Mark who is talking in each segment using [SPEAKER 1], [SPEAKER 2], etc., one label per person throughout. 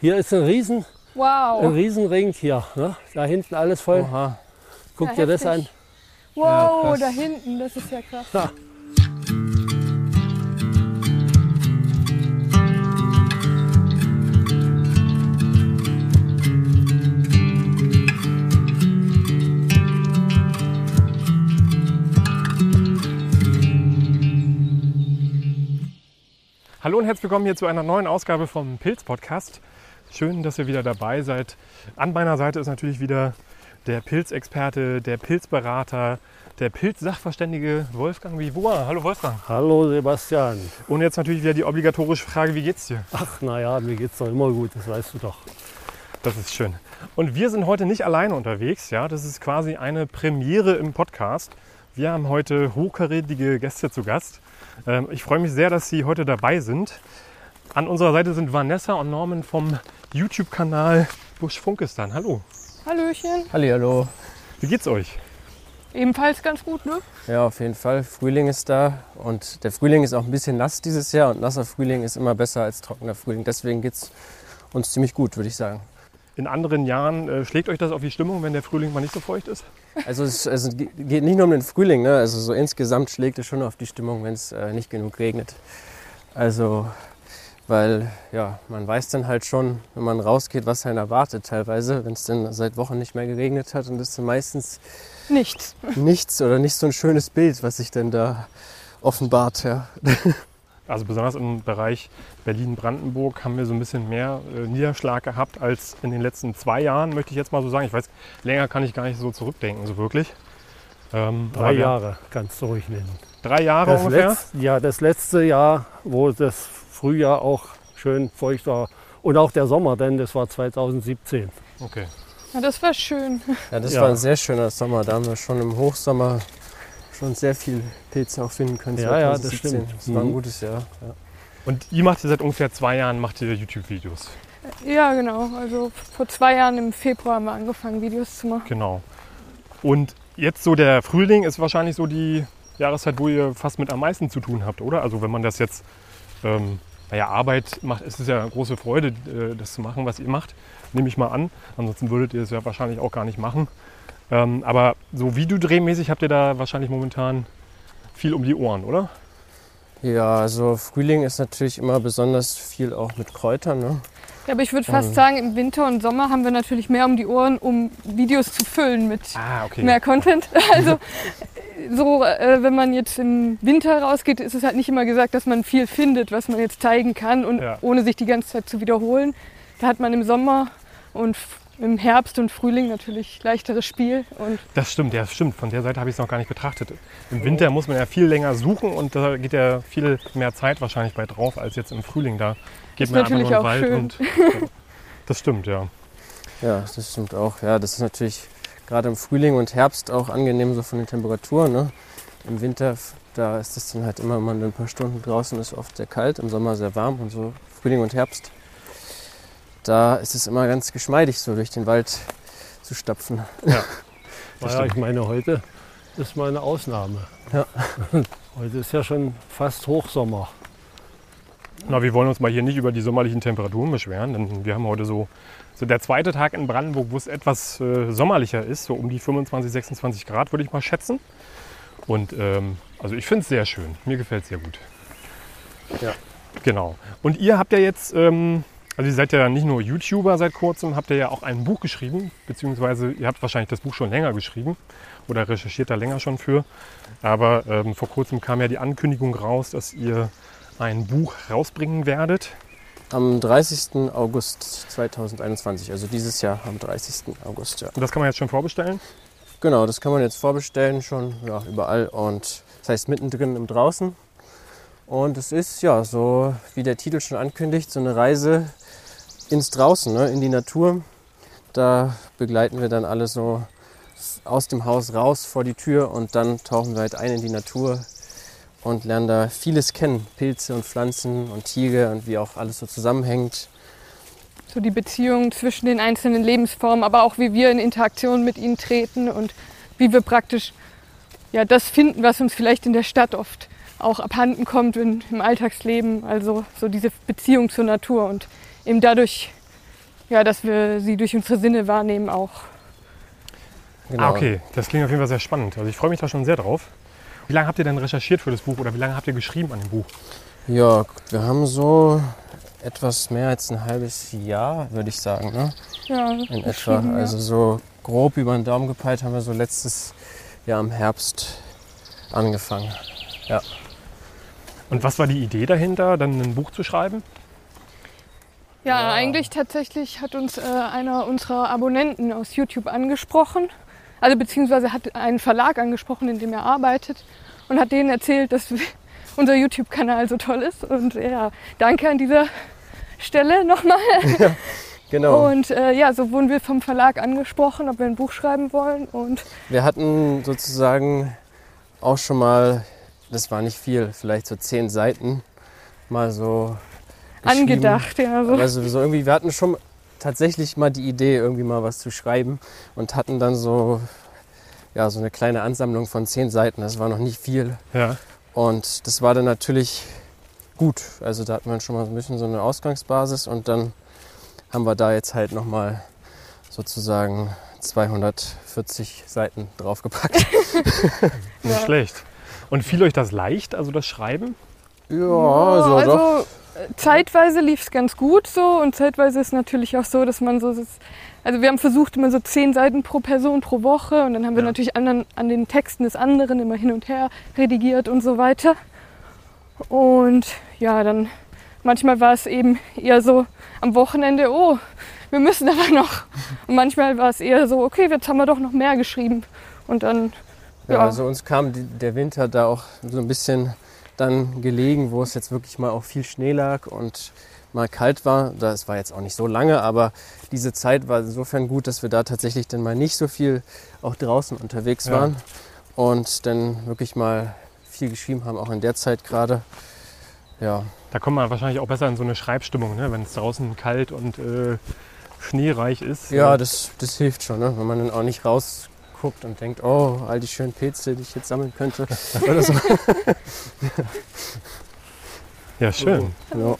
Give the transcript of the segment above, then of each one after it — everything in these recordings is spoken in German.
[SPEAKER 1] Hier ist ein Riesen, ein
[SPEAKER 2] Wow.
[SPEAKER 1] Riesenring hier. Ne? Da hinten alles voll.
[SPEAKER 3] Oha.
[SPEAKER 1] Guck
[SPEAKER 2] Ja,
[SPEAKER 1] dir das an.
[SPEAKER 2] heftig. Wow,
[SPEAKER 3] krass.
[SPEAKER 2] da hinten, das ist ja krass.
[SPEAKER 1] Ha.
[SPEAKER 3] Hallo und herzlich willkommen hier zu einer neuen Ausgabe vom Pilz Podcast. Schön, dass ihr wieder dabei seid. An meiner Seite ist natürlich wieder der Pilzexperte, der Pilzberater, der Pilzsachverständige Wolfgang Vivua. Hallo Wolfgang.
[SPEAKER 1] Hallo Sebastian.
[SPEAKER 3] Und jetzt natürlich wieder die obligatorische Frage, wie geht's dir?
[SPEAKER 1] Ach naja, mir geht's doch immer gut, das weißt du doch.
[SPEAKER 3] Das ist schön. Und wir sind heute nicht alleine unterwegs, ja, das ist quasi eine Premiere im Podcast. Wir haben heute hochkarätige Gäste zu Gast. Ähm, Ich freue mich sehr, dass Sie heute dabei sind. An unserer Seite sind Vanessa und Norman vom YouTube-Kanal Busch Funkistan. Hallo,
[SPEAKER 2] Hallöchen.
[SPEAKER 4] Hallo.
[SPEAKER 3] wie geht's euch?
[SPEAKER 2] Ebenfalls ganz gut, ne?
[SPEAKER 4] Ja, auf jeden Fall. Frühling ist da und der Frühling ist auch ein bisschen nass dieses Jahr und nasser Frühling ist immer besser als trockener Frühling. Deswegen geht es uns ziemlich gut, würde ich sagen.
[SPEAKER 3] In anderen Jahren äh, schlägt euch das auf die Stimmung, wenn der Frühling mal nicht so feucht ist?
[SPEAKER 4] Also es ge- geht nicht nur um den Frühling, ne? also so insgesamt schlägt es schon auf die Stimmung, wenn es äh, nicht genug regnet. Also, weil ja, man weiß dann halt schon, wenn man rausgeht, was einen erwartet teilweise, wenn es dann seit Wochen nicht mehr geregnet hat und das ist dann meistens
[SPEAKER 2] Nichts.
[SPEAKER 4] nichts oder nicht so ein schönes Bild, was sich dann da offenbart. Ja.
[SPEAKER 3] Also besonders im Bereich Berlin-Brandenburg haben wir so ein bisschen mehr äh, Niederschlag gehabt als in den letzten zwei Jahren, möchte ich jetzt mal so sagen. Ich weiß, länger kann ich gar nicht so zurückdenken, so wirklich. Ähm,
[SPEAKER 1] Drei Jahre kannst du ruhig nennen.
[SPEAKER 3] Drei Jahre
[SPEAKER 1] Das,
[SPEAKER 3] ungefähr.
[SPEAKER 1] letz, ja, das letzte Jahr, wo das Frühjahr auch schön feucht war. Und auch der Sommer, denn das war 2017.
[SPEAKER 3] Okay.
[SPEAKER 2] Ja, das war schön.
[SPEAKER 4] Ja, das
[SPEAKER 1] Ja.
[SPEAKER 4] war ein sehr schöner Sommer. Da haben wir schon im Hochsommer schon sehr viel Pilze auch finden können.
[SPEAKER 1] Ja, ja, das
[SPEAKER 4] 2017.
[SPEAKER 1] stimmt.
[SPEAKER 4] Das war ein
[SPEAKER 1] Mhm.
[SPEAKER 4] gutes Jahr. Ja.
[SPEAKER 3] Und ihr macht ihr seit ungefähr zwei Jahren macht ihr YouTube-Videos.
[SPEAKER 2] Ja, genau. Also vor zwei Jahren im Februar haben wir angefangen, Videos zu machen.
[SPEAKER 3] Genau. Und jetzt so der Frühling ist wahrscheinlich so die Jahreszeit, wo ihr fast mit am meisten zu tun habt, oder? Also wenn man das jetzt, ähm, naja, Arbeit macht, ist es ja eine große Freude, äh, das zu machen, was ihr macht, nehme ich mal an. Ansonsten würdet ihr es ja wahrscheinlich auch gar nicht machen. Ähm, aber so videodrehmäßig habt ihr da wahrscheinlich momentan viel um die Ohren, oder?
[SPEAKER 4] ja, also Frühling ist natürlich immer besonders viel auch mit Kräutern. Ne?
[SPEAKER 2] Ja, aber ich würde fast sagen, im Winter und Sommer haben wir natürlich mehr um die Ohren, um Videos zu füllen mit
[SPEAKER 3] Ah, okay.
[SPEAKER 2] mehr Content. Also so, äh, wenn man jetzt im Winter rausgeht, ist es halt nicht immer gesagt, dass man viel findet, was man jetzt zeigen kann und
[SPEAKER 3] Ja.
[SPEAKER 2] ohne sich die ganze Zeit zu wiederholen. Da hat man im Sommer und im Herbst und Frühling natürlich leichteres Spiel und
[SPEAKER 3] Das stimmt, ja, das stimmt. Von der Seite habe ich es noch gar nicht betrachtet. Im Winter muss man ja viel länger suchen und da geht ja viel mehr Zeit wahrscheinlich bei drauf als jetzt im Frühling. Da geht
[SPEAKER 2] Ist
[SPEAKER 3] man einfach nur in den Wald
[SPEAKER 2] schön.
[SPEAKER 3] und ja, das stimmt, ja.
[SPEAKER 4] Ja, das stimmt auch. Ja, das ist natürlich gerade im Frühling und Herbst auch angenehm so von den Temperaturen. Ne? Im Winter, da ist es dann halt immer, wenn man ein paar Stunden draußen ist, oft sehr kalt, im Sommer sehr warm und so Frühling und Herbst. Da ist es immer ganz geschmeidig, so durch den Wald zu stapfen.
[SPEAKER 1] Naja,
[SPEAKER 3] stimmt.
[SPEAKER 1] ich meine, heute ist mal eine Ausnahme.
[SPEAKER 4] Ja.
[SPEAKER 1] Heute ist ja schon fast Hochsommer.
[SPEAKER 3] Na, wir wollen uns mal hier nicht über die sommerlichen Temperaturen beschweren, denn wir haben heute so, so der zweite Tag in Brandenburg, wo es etwas äh, sommerlicher ist, so um die 25, 26 Grad würde ich mal schätzen. Und ähm, also ich finde es sehr schön. Mir gefällt es sehr gut.
[SPEAKER 4] Ja.
[SPEAKER 3] Genau. Und ihr habt ja jetzt, ähm, also ihr seid ja nicht nur YouTuber seit kurzem, habt ihr ja auch ein Buch geschrieben, beziehungsweise ihr habt wahrscheinlich das Buch schon länger geschrieben oder recherchiert da länger schon für. Aber ähm, vor kurzem kam ja die Ankündigung raus, dass ihr ein Buch rausbringen werdet.
[SPEAKER 4] Am 30. August 2021, also dieses Jahr am 30. August, ja.
[SPEAKER 3] Und das kann man jetzt schon vorbestellen.
[SPEAKER 4] Genau, das kann man jetzt vorbestellen schon ja, überall und das heißt mittendrin im Draußen. Und es ist ja so, wie der Titel schon ankündigt, so eine Reise ins Draußen, ne, in die Natur. Da begleiten wir dann alle so aus dem Haus raus vor die Tür und dann tauchen wir halt ein in die Natur und lernen da vieles kennen. Pilze und Pflanzen und Tiere und wie auch alles so zusammenhängt.
[SPEAKER 2] so die Beziehung zwischen den einzelnen Lebensformen, aber auch wie wir in Interaktion mit ihnen treten und wie wir praktisch ja, das finden, was uns vielleicht in der Stadt oft auch abhanden kommt in, im Alltagsleben. Also so diese Beziehung zur Natur und eben dadurch ja, dass wir sie durch unsere Sinne wahrnehmen auch.
[SPEAKER 4] Genau.
[SPEAKER 3] Ah, okay. Das klingt auf jeden Fall sehr spannend. Also ich freue mich da schon sehr drauf. Wie lange habt ihr denn recherchiert für das Buch oder wie lange habt ihr geschrieben an dem Buch?
[SPEAKER 4] Ja, wir haben so etwas mehr als ein halbes Jahr, würde ich sagen, ne?
[SPEAKER 2] Ja,
[SPEAKER 4] in etwa.
[SPEAKER 2] ja.
[SPEAKER 4] Also so grob über den Daumen gepeilt haben wir so letztes Jahr im Herbst angefangen.
[SPEAKER 3] Und was war die Idee dahinter, dann ein Buch zu schreiben?
[SPEAKER 2] Ja,
[SPEAKER 4] Ja.
[SPEAKER 2] eigentlich tatsächlich hat uns äh, einer unserer Abonnenten aus YouTube angesprochen. Also beziehungsweise hat einen Verlag angesprochen, in dem er arbeitet und hat denen erzählt, dass unser YouTube-Kanal so toll ist. Und ja, danke an dieser Stelle nochmal.
[SPEAKER 4] Genau.
[SPEAKER 2] Und äh, ja, so wurden wir vom Verlag angesprochen, ob wir ein Buch schreiben wollen. Und
[SPEAKER 4] Wir hatten sozusagen auch schon mal, das war nicht viel, vielleicht so zehn Seiten mal so
[SPEAKER 2] angedacht, ja. So.
[SPEAKER 4] Also so irgendwie, wir hatten schon tatsächlich mal die Idee, irgendwie mal was zu schreiben und hatten dann so, ja, so eine kleine Ansammlung von zehn Seiten. Das war noch nicht viel.
[SPEAKER 3] Ja.
[SPEAKER 4] Und das war dann natürlich gut. Also da hatten wir schon mal so ein bisschen so eine Ausgangsbasis und dann haben wir da jetzt halt nochmal sozusagen 240 Seiten draufgepackt.
[SPEAKER 3] Nicht
[SPEAKER 2] Ja.
[SPEAKER 3] schlecht. Und fiel euch das leicht, also das Schreiben?
[SPEAKER 4] Ja, so
[SPEAKER 2] also
[SPEAKER 4] doch.
[SPEAKER 2] Zeitweise lief es ganz gut so und zeitweise ist natürlich auch so, dass man so, also wir haben versucht immer so zehn Seiten pro Person pro Woche und dann haben wir
[SPEAKER 3] Ja.
[SPEAKER 2] natürlich anderen, an den Texten des anderen immer hin und her redigiert und so weiter. Und ja, dann manchmal war es eben eher so am Wochenende, oh, wir müssen aber noch. Und manchmal war es eher so, okay, jetzt haben wir doch noch mehr geschrieben. Und dann,
[SPEAKER 4] Ja,
[SPEAKER 2] ja.
[SPEAKER 4] also uns kam die, der Winter da auch so ein bisschen dann gelegen, wo es jetzt wirklich mal auch viel Schnee lag und mal kalt war. Das war jetzt auch nicht so lange, aber diese Zeit war insofern gut, dass wir da tatsächlich dann mal nicht so viel auch draußen unterwegs
[SPEAKER 3] Ja.
[SPEAKER 4] waren und dann wirklich mal viel geschrieben haben, auch in der Zeit gerade. Ja,
[SPEAKER 3] Da kommt man wahrscheinlich auch besser in so eine Schreibstimmung, ne? wenn es draußen kalt und äh, schneereich ist.
[SPEAKER 4] ja das, das hilft schon, ne? wenn man dann auch nicht rausguckt und denkt, oh, all die schönen Pilze, die ich jetzt sammeln könnte. Oder so.
[SPEAKER 3] ja, schön.
[SPEAKER 4] ja.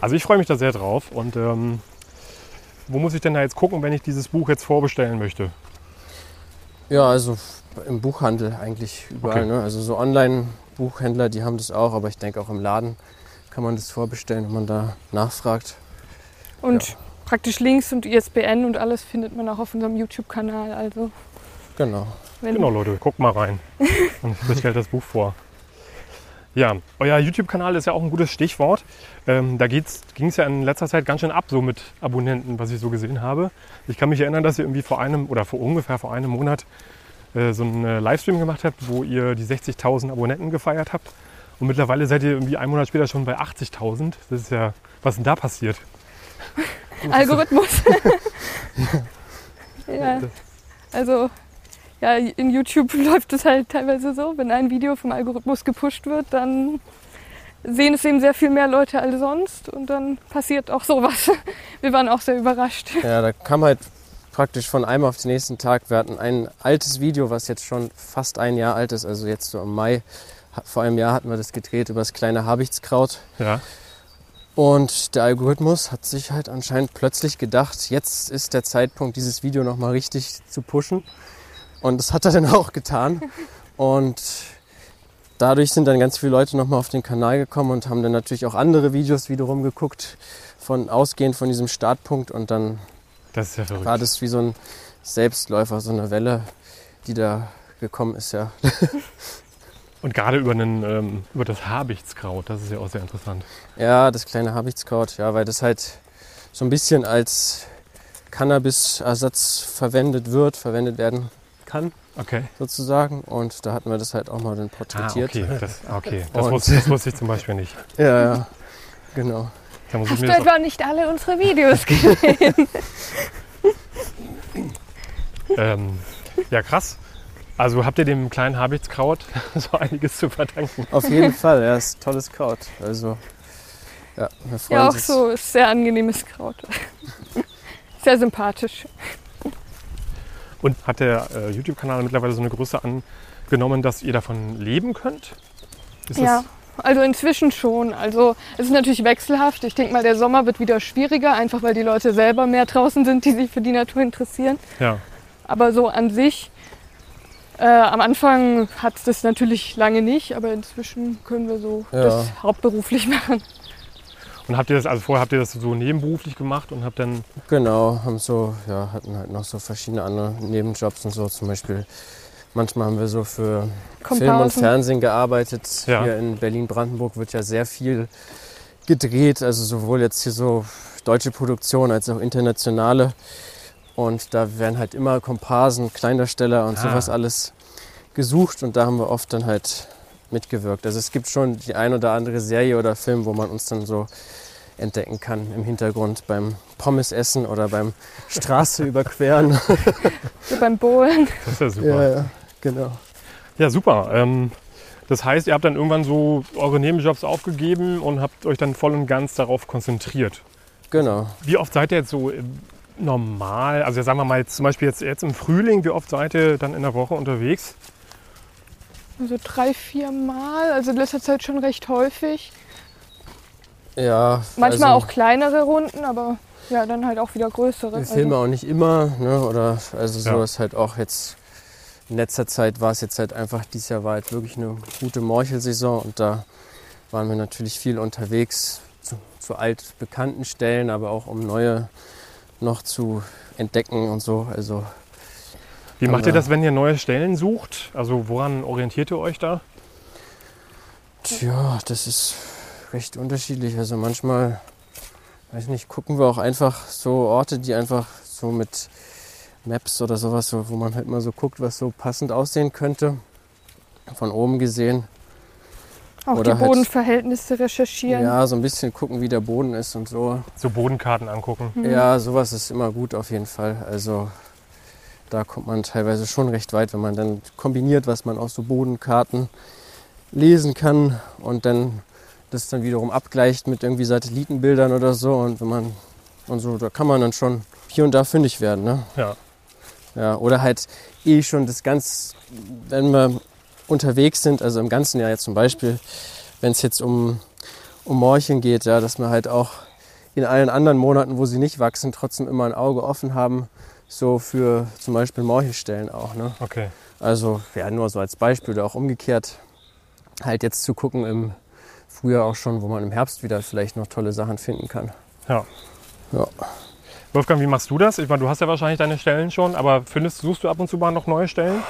[SPEAKER 3] Also ich freue mich da sehr drauf. Und ähm, wo muss ich denn da jetzt gucken, wenn ich dieses Buch jetzt vorbestellen möchte?
[SPEAKER 4] Ja, also im Buchhandel eigentlich überall.
[SPEAKER 3] Okay.
[SPEAKER 4] Ne? Also so Online-Buchhändler, die haben das auch, aber ich denke auch im Laden kann man das vorbestellen, wenn man da nachfragt.
[SPEAKER 2] und praktisch Links und ISBN und alles findet man auch auf unserem YouTube-Kanal. Also
[SPEAKER 4] Genau.
[SPEAKER 2] wenn
[SPEAKER 3] Genau, Leute, guckt mal rein und bestellt das Buch vor. Ja, euer YouTube-Kanal ist ja auch ein gutes Stichwort. Ähm, da ging es ja in letzter Zeit ganz schön ab, so mit Abonnenten, was ich so gesehen habe. Ich kann mich erinnern, dass ihr irgendwie vor einem oder vor ungefähr vor einem Monat äh, so einen äh, Livestream gemacht habt, wo ihr die 60.000 Abonnenten gefeiert habt. Und mittlerweile seid ihr irgendwie einen Monat später schon bei 80.000. Das ist ja, was ist denn da passiert?
[SPEAKER 2] Algorithmus. ja, also ja, in YouTube läuft es halt teilweise so, wenn ein Video vom Algorithmus gepusht wird, dann sehen es eben sehr viel mehr Leute als sonst und dann passiert auch sowas. Wir waren auch sehr überrascht.
[SPEAKER 4] Ja, da kam halt praktisch von einem auf den nächsten Tag. Wir hatten ein altes Video, was jetzt schon fast ein Jahr alt ist, also jetzt so im Mai. Vor einem Jahr hatten wir das gedreht über das kleine Habichtskraut.
[SPEAKER 3] Ja,
[SPEAKER 4] Und der Algorithmus hat sich halt anscheinend plötzlich gedacht, jetzt ist der Zeitpunkt, dieses Video nochmal richtig zu pushen. Und das hat er dann auch getan. Und dadurch sind dann ganz viele Leute nochmal auf den Kanal gekommen und haben dann natürlich auch andere Videos wiederum geguckt, von ausgehend von diesem Startpunkt. Und dann
[SPEAKER 3] das ist ja
[SPEAKER 4] war das wie so ein Selbstläufer, so eine Welle, die da gekommen ist, ja.
[SPEAKER 3] Und gerade über, einen, ähm, über das Habichtskraut, das ist ja auch sehr interessant.
[SPEAKER 4] Ja, das kleine Habichtskraut, ja, weil das halt so ein bisschen als Cannabis-Ersatz verwendet wird, verwendet werden kann,
[SPEAKER 3] Okay.
[SPEAKER 4] sozusagen. Und da hatten wir das halt auch mal dann
[SPEAKER 3] Ah,
[SPEAKER 4] porträtiert.
[SPEAKER 3] okay. Das, ah, okay. Das,
[SPEAKER 4] Und-
[SPEAKER 3] wusste, das wusste ich zum Beispiel nicht.
[SPEAKER 4] Ja, ja, genau.
[SPEAKER 3] Da muss ich
[SPEAKER 2] Hast
[SPEAKER 3] mir
[SPEAKER 2] du etwa nicht alle unsere Videos gesehen?
[SPEAKER 3] ähm, ja, krass. Also habt ihr dem kleinen Habichtskraut so einiges zu verdanken.
[SPEAKER 4] Auf jeden Fall, ja, ist tolles Kraut. Also, ja, wir freuen
[SPEAKER 2] ja, auch
[SPEAKER 4] uns.
[SPEAKER 2] so ist sehr angenehmes Kraut. Sehr sympathisch.
[SPEAKER 3] Und hat der äh, YouTube-Kanal mittlerweile so eine Größe angenommen, dass ihr davon leben könnt? Ist
[SPEAKER 2] Ja, also inzwischen schon. Also es ist natürlich wechselhaft. Ich denke mal, der Sommer wird wieder schwieriger, einfach weil die Leute selber mehr draußen sind, die sich für die Natur interessieren.
[SPEAKER 3] Ja.
[SPEAKER 2] Aber so an sich, äh, am Anfang hat es das natürlich lange nicht, aber inzwischen können wir so
[SPEAKER 4] Ja.
[SPEAKER 2] das hauptberuflich machen.
[SPEAKER 3] Und habt ihr das, also vorher habt ihr das so nebenberuflich gemacht und habt dann,
[SPEAKER 4] Genau, haben so, ja, hatten halt noch so verschiedene andere Nebenjobs und so. Zum Beispiel, manchmal haben wir so für Film und
[SPEAKER 2] Komparsen.
[SPEAKER 4] Fernsehen gearbeitet.
[SPEAKER 3] Ja.
[SPEAKER 4] Hier in Berlin-Brandenburg wird ja sehr viel gedreht, also sowohl jetzt hier so deutsche Produktion als auch internationale. Und da werden halt immer Komparsen, Kleindarsteller und
[SPEAKER 3] Ah.
[SPEAKER 4] sowas alles gesucht und da haben wir oft dann halt mitgewirkt. Also es gibt schon die ein oder andere Serie oder Film, wo man uns dann so entdecken kann im Hintergrund beim Pommesessen oder beim Straße überqueren.
[SPEAKER 2] So beim Bohlen.
[SPEAKER 3] das ist ja super.
[SPEAKER 4] ja, genau.
[SPEAKER 3] Ja, super. Ähm, das heißt, ihr habt dann irgendwann so eure Nebenjobs aufgegeben und habt euch dann voll und ganz darauf konzentriert.
[SPEAKER 4] Genau.
[SPEAKER 3] Wie oft seid ihr jetzt so normal, also sagen wir mal jetzt zum Beispiel jetzt, jetzt im Frühling, wie oft seid ihr dann in der Woche unterwegs?
[SPEAKER 2] So drei, vier Mal. Also in letzter Zeit schon recht häufig.
[SPEAKER 4] Ja,
[SPEAKER 2] Manchmal
[SPEAKER 4] also
[SPEAKER 2] auch kleinere Runden, aber ja, dann halt auch wieder größere.
[SPEAKER 4] Wir filmen auch nicht immer, ne? Oder also so
[SPEAKER 3] Ja.
[SPEAKER 4] ist halt auch jetzt in letzter Zeit war es jetzt halt einfach, dieses Jahr war halt wirklich eine gute Morchelsaison und da waren wir natürlich viel unterwegs zu, zu altbekannten Stellen, aber auch um neue noch zu entdecken und so. Also
[SPEAKER 3] Wie macht ihr
[SPEAKER 4] wir-
[SPEAKER 3] das, wenn ihr neue Stellen sucht? Also woran orientiert ihr euch da?
[SPEAKER 4] Tja, das ist recht unterschiedlich. Also manchmal, weiß nicht, gucken wir auch einfach so Orte, die einfach so mit Maps oder sowas, so, wo man halt mal so guckt, was so passend aussehen könnte. Von oben gesehen.
[SPEAKER 2] Auch
[SPEAKER 4] oder
[SPEAKER 2] die
[SPEAKER 4] halt-
[SPEAKER 2] Bodenverhältnisse recherchieren.
[SPEAKER 4] Ja, so ein bisschen gucken, wie der Boden ist und so.
[SPEAKER 3] So Bodenkarten angucken.
[SPEAKER 2] Mhm.
[SPEAKER 4] Ja, sowas ist immer gut auf jeden Fall. Also da kommt man teilweise schon recht weit, wenn man dann kombiniert, was man aus so Bodenkarten lesen kann und dann das dann wiederum abgleicht mit irgendwie Satellitenbildern oder so und wenn man und so, da kann man dann schon hier und da fündig werden, ne?
[SPEAKER 3] Ja.
[SPEAKER 4] Ja, oder halt eh schon das ganz, wenn wir unterwegs sind, also im ganzen Jahr jetzt zum Beispiel, wenn es jetzt um, um Morcheln geht, ja, dass wir halt auch in allen anderen Monaten, wo sie nicht wachsen, trotzdem immer ein Auge offen haben, so für zum Beispiel Morchelstellen auch. Ne?
[SPEAKER 3] Okay.
[SPEAKER 4] Also ja, nur so als Beispiel oder auch umgekehrt, halt jetzt zu gucken im Frühjahr auch schon, wo man im Herbst wieder vielleicht noch tolle Sachen finden kann.
[SPEAKER 3] Ja.
[SPEAKER 4] Ja.
[SPEAKER 3] Wolfgang, wie machst du das? Ich meine, du hast ja wahrscheinlich deine Stellen schon, aber findest, suchst du ab und zu mal noch neue Stellen?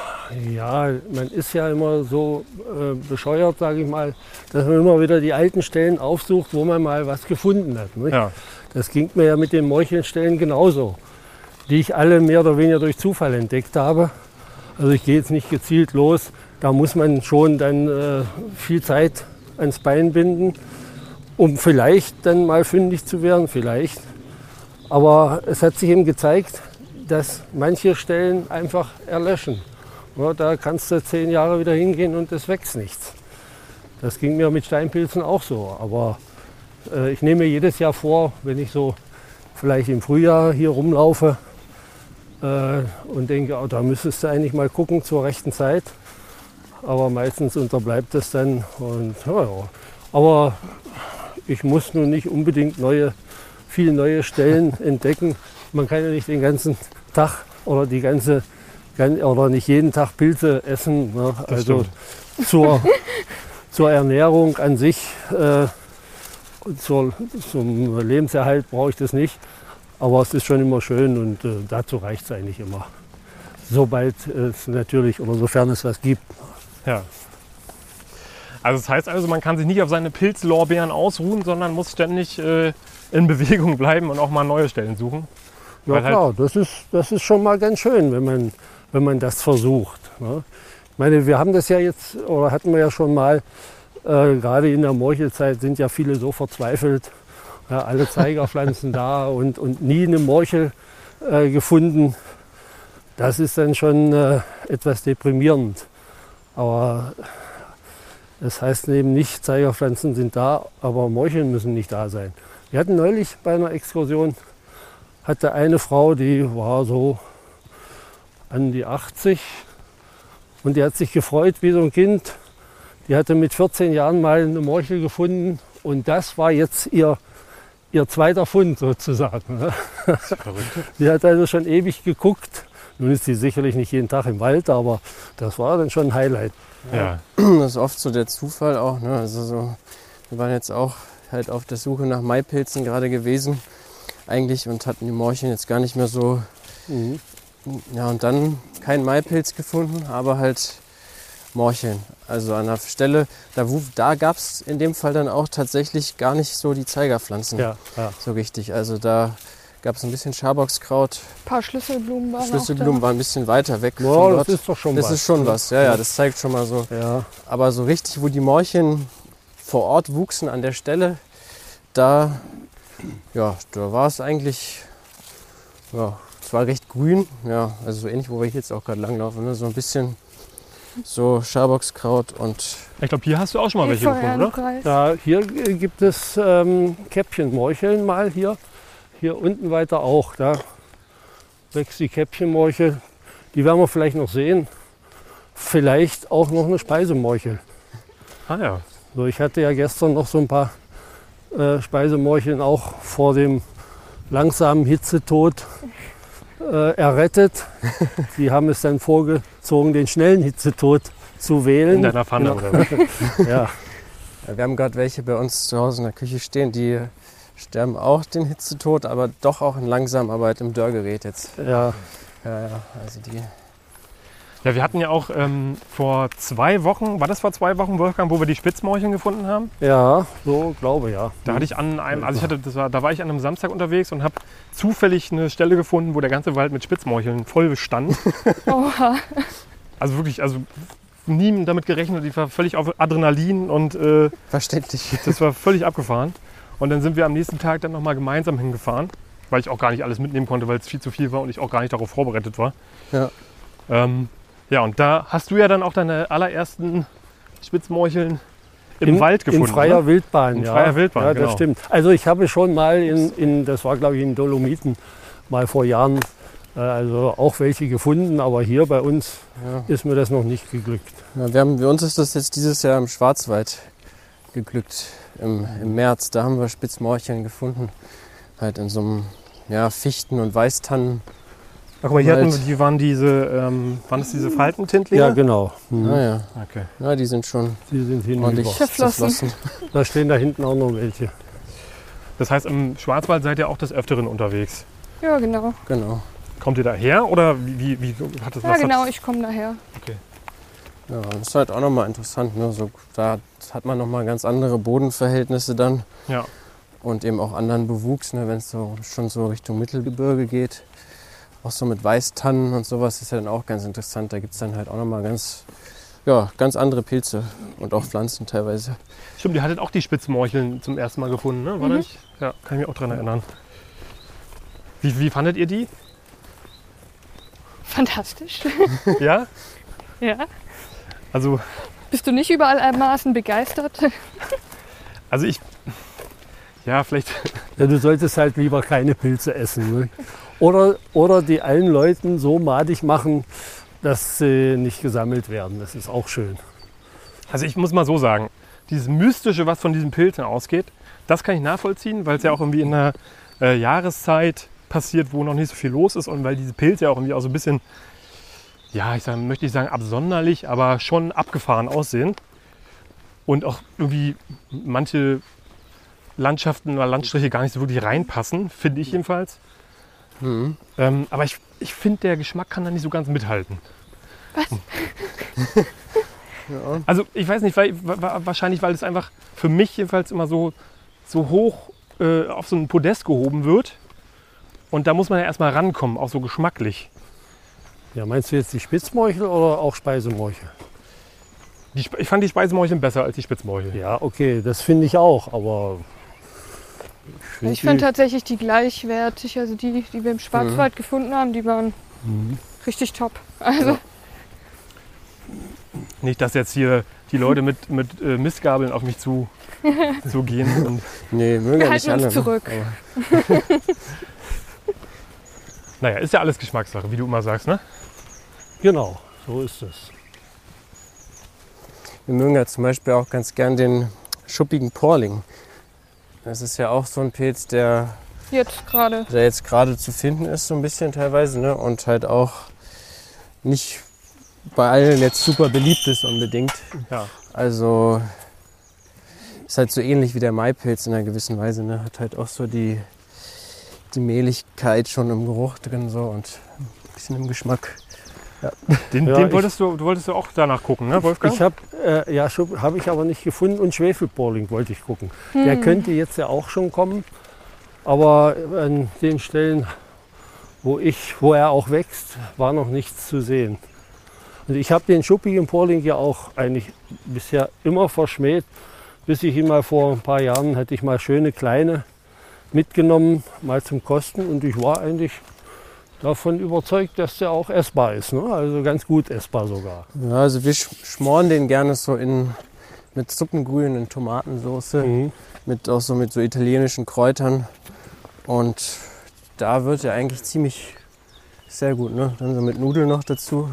[SPEAKER 1] Ja, man ist ja immer so äh, bescheuert, sage ich mal, dass man immer wieder die alten Stellen aufsucht, wo man mal was gefunden hat.
[SPEAKER 3] Ja.
[SPEAKER 1] Das ging mir ja mit den Meuchelstellen genauso, die ich alle mehr oder weniger durch Zufall entdeckt habe. Also ich gehe jetzt nicht gezielt los, da muss man schon dann äh, viel Zeit ans Bein binden, um vielleicht dann mal fündig zu werden, vielleicht. Aber es hat sich eben gezeigt, dass manche Stellen einfach erlöschen. Ja, da kannst du zehn Jahre wieder hingehen und es wächst nichts. Das ging mir mit Steinpilzen auch so. Aber äh, ich nehme mir jedes Jahr vor, wenn ich so vielleicht im Frühjahr hier rumlaufe äh, und denke, oh, da müsstest du eigentlich mal gucken zur rechten Zeit. Aber meistens unterbleibt es dann. Und, ja, ja. Aber ich muss nun nicht unbedingt neue, viele neue Stellen entdecken. Man kann ja nicht den ganzen Tag oder die ganze gan- oder nicht jeden Tag Pilze essen. Ne? Also zur, zur Ernährung an sich, äh, zur, zum Lebenserhalt brauche ich das nicht. Aber es ist schon immer schön und äh, dazu reicht es eigentlich immer. Sobald es natürlich oder sofern es was gibt.
[SPEAKER 3] Ja. Also das heißt also, man kann sich nicht auf seine Pilzlorbeeren ausruhen, sondern muss ständig äh, in Bewegung bleiben und auch mal neue Stellen suchen.
[SPEAKER 1] Ja
[SPEAKER 3] Weil halt-
[SPEAKER 1] klar, das, ist, das ist schon mal ganz schön, wenn man, wenn man das versucht. Ne? Ich meine, wir haben das ja jetzt, oder hatten wir ja schon mal, äh, gerade in der Morchelzeit sind ja viele so verzweifelt. Ja, alle Zeigerpflanzen da und, und nie eine Morchel äh, gefunden. Das ist dann schon äh, etwas deprimierend. Aber das heißt eben nicht, Zeigerpflanzen sind da, aber Morcheln müssen nicht da sein. Wir hatten neulich bei einer Exkursion hatte eine Frau, die war so an die 80 und die hat sich gefreut wie so ein Kind. Die hatte mit 14 Jahren mal eine Morchel gefunden und das war jetzt ihr, ihr zweiter Fund sozusagen. ne? Die hat also schon ewig geguckt. Nun ist sie sicherlich nicht jeden Tag im Wald, aber das war dann schon ein Highlight.
[SPEAKER 3] Ja.
[SPEAKER 4] Das ist oft so der Zufall auch. Ne? Also so, wir waren jetzt auch halt auf der Suche nach Maipilzen gerade gewesen eigentlich und hatten die Morcheln jetzt gar nicht mehr so. Ja, und dann keinen Maipilz gefunden, aber halt Morcheln. Also an der Stelle, da, da gab es in dem Fall dann auch tatsächlich gar nicht so die Zeigerpflanzen
[SPEAKER 1] Ja, ja.
[SPEAKER 4] so richtig. Also da gab es ein bisschen Schaboxkraut.
[SPEAKER 2] Ein paar Schlüsselblumen waren
[SPEAKER 4] Schlüsselblumen waren ein bisschen weiter weg
[SPEAKER 1] Ja,
[SPEAKER 4] von
[SPEAKER 1] das ist doch schon
[SPEAKER 4] das
[SPEAKER 1] was.
[SPEAKER 4] ist schon was, ja, ja, das zeigt schon mal so.
[SPEAKER 1] Ja,
[SPEAKER 4] Aber so richtig, wo die Morchen vor Ort wuchsen an der Stelle, da, ja, da war es eigentlich, ja, es war recht grün, ja, also so ähnlich, wo wir jetzt auch gerade langlaufen, ne? so ein bisschen so Schaboxkraut und
[SPEAKER 3] Ich glaube, hier hast du auch schon mal welche gefunden, oder?
[SPEAKER 1] Ja hier äh, gibt es ähm, Käppchenmorcheln mal hier. Hier unten weiter auch. Da wächst die Käppchenmorchel. Die werden wir vielleicht noch sehen. Vielleicht auch noch eine Speisemorchel.
[SPEAKER 3] Ah ja.
[SPEAKER 1] So, ich hatte ja gestern noch so ein paar äh, Speisemorcheln auch vor dem langsamen Hitzetod äh, errettet. Die haben es dann vorgezogen, den schnellen Hitzetod zu wählen.
[SPEAKER 3] In deiner Pfanne,
[SPEAKER 1] Genau.
[SPEAKER 3] oder? was?
[SPEAKER 1] Ja,
[SPEAKER 4] ja, wir haben gerade welche bei uns zu Hause in der Küche stehen, die sterben auch den Hitzetod, aber doch auch in Langsamarbeit im Dörrgerät jetzt.
[SPEAKER 1] ja,
[SPEAKER 4] Ja, ja, also die,
[SPEAKER 3] Ja, wir hatten ja auch ähm, vor zwei Wochen, war das vor zwei Wochen, Wolfgang, wo wir die Spitzmorcheln gefunden haben?
[SPEAKER 1] ja, so glaube ja.
[SPEAKER 3] Da hatte ich an einem, also ich hatte, das war, da war ich an einem Samstag unterwegs und habe zufällig eine Stelle gefunden, wo der ganze Wald mit Spitzmorcheln voll stand.
[SPEAKER 2] Oha.
[SPEAKER 3] Also wirklich, also nie damit gerechnet, die war völlig auf Adrenalin und äh,
[SPEAKER 4] verständlich.
[SPEAKER 3] das war völlig abgefahren. Und dann sind wir am nächsten Tag dann nochmal gemeinsam hingefahren, weil ich auch gar nicht alles mitnehmen konnte, weil es viel zu viel war und ich auch gar nicht darauf vorbereitet war.
[SPEAKER 4] Ja.
[SPEAKER 3] Ähm, ja, und da hast du ja dann auch deine allerersten Spitzmorcheln im
[SPEAKER 1] in,
[SPEAKER 3] Wald gefunden.
[SPEAKER 1] In freier
[SPEAKER 3] ne?
[SPEAKER 1] Wildbahn,
[SPEAKER 3] In
[SPEAKER 1] ja.
[SPEAKER 3] freier Wildbahn,
[SPEAKER 1] ja, das
[SPEAKER 3] genau.
[SPEAKER 1] stimmt. Also ich habe schon mal in, in das war glaube ich in Dolomiten, mal vor Jahren, äh, also auch welche gefunden, aber hier bei uns
[SPEAKER 4] Ja.
[SPEAKER 1] ist mir das noch nicht geglückt.
[SPEAKER 4] Ja, wir haben, bei uns ist das jetzt dieses Jahr im Schwarzwald geglückt, im, im März. Da haben wir Spitzmorcheln gefunden. Halt in so einem ja, Fichten- und Weißtannen.
[SPEAKER 3] Ach, guck mal, hier hatten
[SPEAKER 4] Wald.
[SPEAKER 3] wir, die waren diese, ähm, waren das diese Faltentintlinge?
[SPEAKER 1] Ja, genau. Mhm.
[SPEAKER 4] Ah, ja.
[SPEAKER 3] Okay.
[SPEAKER 4] ja, die sind schon
[SPEAKER 1] Die sind
[SPEAKER 4] ordentlich
[SPEAKER 2] zerflossen.
[SPEAKER 1] Da stehen da hinten auch noch welche.
[SPEAKER 3] Das heißt, im Schwarzwald seid ihr auch des Öfteren unterwegs.
[SPEAKER 2] Ja, genau.
[SPEAKER 4] Genau.
[SPEAKER 3] Kommt ihr daher oder wie, wie, wie hat das
[SPEAKER 2] Ja,
[SPEAKER 3] was
[SPEAKER 2] genau,
[SPEAKER 3] Hat,
[SPEAKER 2] ich komme daher.
[SPEAKER 4] Ja, das ist halt auch nochmal interessant. Ne? So, da hat man nochmal ganz andere Bodenverhältnisse dann.
[SPEAKER 3] Ja.
[SPEAKER 4] Und eben auch anderen Bewuchs, ne? wenn es so, schon so Richtung Mittelgebirge geht. Auch so mit Weißtannen und sowas ist ja dann auch ganz interessant. Da gibt es dann halt auch nochmal ganz, ja, ganz andere Pilze und auch Pflanzen teilweise.
[SPEAKER 3] Stimmt, ihr hattet auch die Spitzmorcheln zum ersten Mal gefunden, ne? War
[SPEAKER 2] Mhm.
[SPEAKER 3] das nicht? Ja, kann ich mich auch dran erinnern. Wie, wie fandet ihr die?
[SPEAKER 2] Fantastisch.
[SPEAKER 3] Ja?
[SPEAKER 2] ja.
[SPEAKER 3] Also,
[SPEAKER 2] Bist du nicht überallmaßen begeistert?
[SPEAKER 3] also ich. Ja, vielleicht.
[SPEAKER 1] Ja, du solltest halt lieber keine Pilze essen. Ne? Oder, oder die allen Leuten so madig machen, dass sie nicht gesammelt werden. Das ist auch schön.
[SPEAKER 3] Also ich muss mal so sagen, dieses Mystische, was von diesen Pilzen ausgeht, das kann ich nachvollziehen, weil es ja auch irgendwie in einer äh, Jahreszeit passiert, wo noch nicht so viel los ist und weil diese Pilze ja auch irgendwie auch so ein bisschen, ja, ich sag, möchte nicht sagen absonderlich, aber schon abgefahren aussehen. Und auch irgendwie manche Landschaften oder Landstriche gar nicht so wirklich reinpassen, finde ich jedenfalls.
[SPEAKER 4] Mhm.
[SPEAKER 3] Ähm, aber ich, ich finde, der Geschmack kann da nicht so ganz mithalten.
[SPEAKER 4] Ja.
[SPEAKER 3] Also ich weiß nicht, weil, wa- wa- wahrscheinlich, weil es einfach für mich jedenfalls immer so, so hoch äh, auf so ein Podest gehoben wird. Und da muss man ja erstmal rankommen, auch so geschmacklich.
[SPEAKER 1] Ja, meinst du jetzt die Spitzmorchel oder auch Speisemorchel?
[SPEAKER 3] Die, Sp- ich fand die Speisemorcheln besser als die Spitzmorchel.
[SPEAKER 1] Ja, okay, das finde ich auch, aber ich finde
[SPEAKER 2] Ich finde
[SPEAKER 1] die-
[SPEAKER 2] tatsächlich die gleichwertig. Also die, die wir im Schwarzwald gefunden haben, die waren
[SPEAKER 1] Mhm.
[SPEAKER 2] richtig top. Also
[SPEAKER 3] Nicht, dass jetzt hier die Leute mit, mit äh, Mistgabeln auf mich zu, zu gehen. Und,
[SPEAKER 4] Nee, mögen
[SPEAKER 2] wir
[SPEAKER 4] ja nicht
[SPEAKER 2] halten
[SPEAKER 4] alle.
[SPEAKER 2] uns
[SPEAKER 4] ne?
[SPEAKER 2] zurück.
[SPEAKER 3] Naja, ist ja alles Geschmackssache, wie du immer sagst, ne?
[SPEAKER 1] Genau, so ist es.
[SPEAKER 4] Wir mögen ja zum Beispiel auch ganz gern den schuppigen Porling. Das ist ja auch so ein Pilz, der,
[SPEAKER 2] Jetzt gerade.
[SPEAKER 4] der jetzt gerade zu finden ist, so ein bisschen teilweise. Ne? Und halt auch nicht bei allen jetzt super beliebt ist unbedingt.
[SPEAKER 3] Ja.
[SPEAKER 4] Also ist halt so ähnlich wie der Maipilz in einer gewissen Weise. Ne? Hat halt auch so die, die Mehligkeit schon im Geruch drin so und ein bisschen im Geschmack.
[SPEAKER 3] Den,
[SPEAKER 1] Ja,
[SPEAKER 3] den
[SPEAKER 1] ich-
[SPEAKER 3] wolltest du, du wolltest du auch danach gucken, ne, Wolfgang?
[SPEAKER 1] Ich habe äh, ja habe ich aber nicht gefunden und Schwefelbohrling wollte ich gucken. Der könnte jetzt ja auch schon kommen, aber an den Stellen, wo ich, wo er auch wächst, war noch nichts zu sehen. Und ich habe den schuppigen Porling ja auch eigentlich bisher immer verschmäht, bis ich ihn mal vor ein paar Jahren hatte ich mal schöne kleine mitgenommen, mal zum Kosten und ich war eigentlich davon überzeugt, dass der auch essbar ist. Ne? Also ganz gut essbar sogar.
[SPEAKER 4] Ja, also wir sch- schmoren den gerne so in mit Suppengrün in Tomatensauce,
[SPEAKER 1] Mhm.
[SPEAKER 4] mit auch so mit so italienischen Kräutern. Und da wird er eigentlich ziemlich sehr gut, ne? Dann so mit Nudeln noch dazu.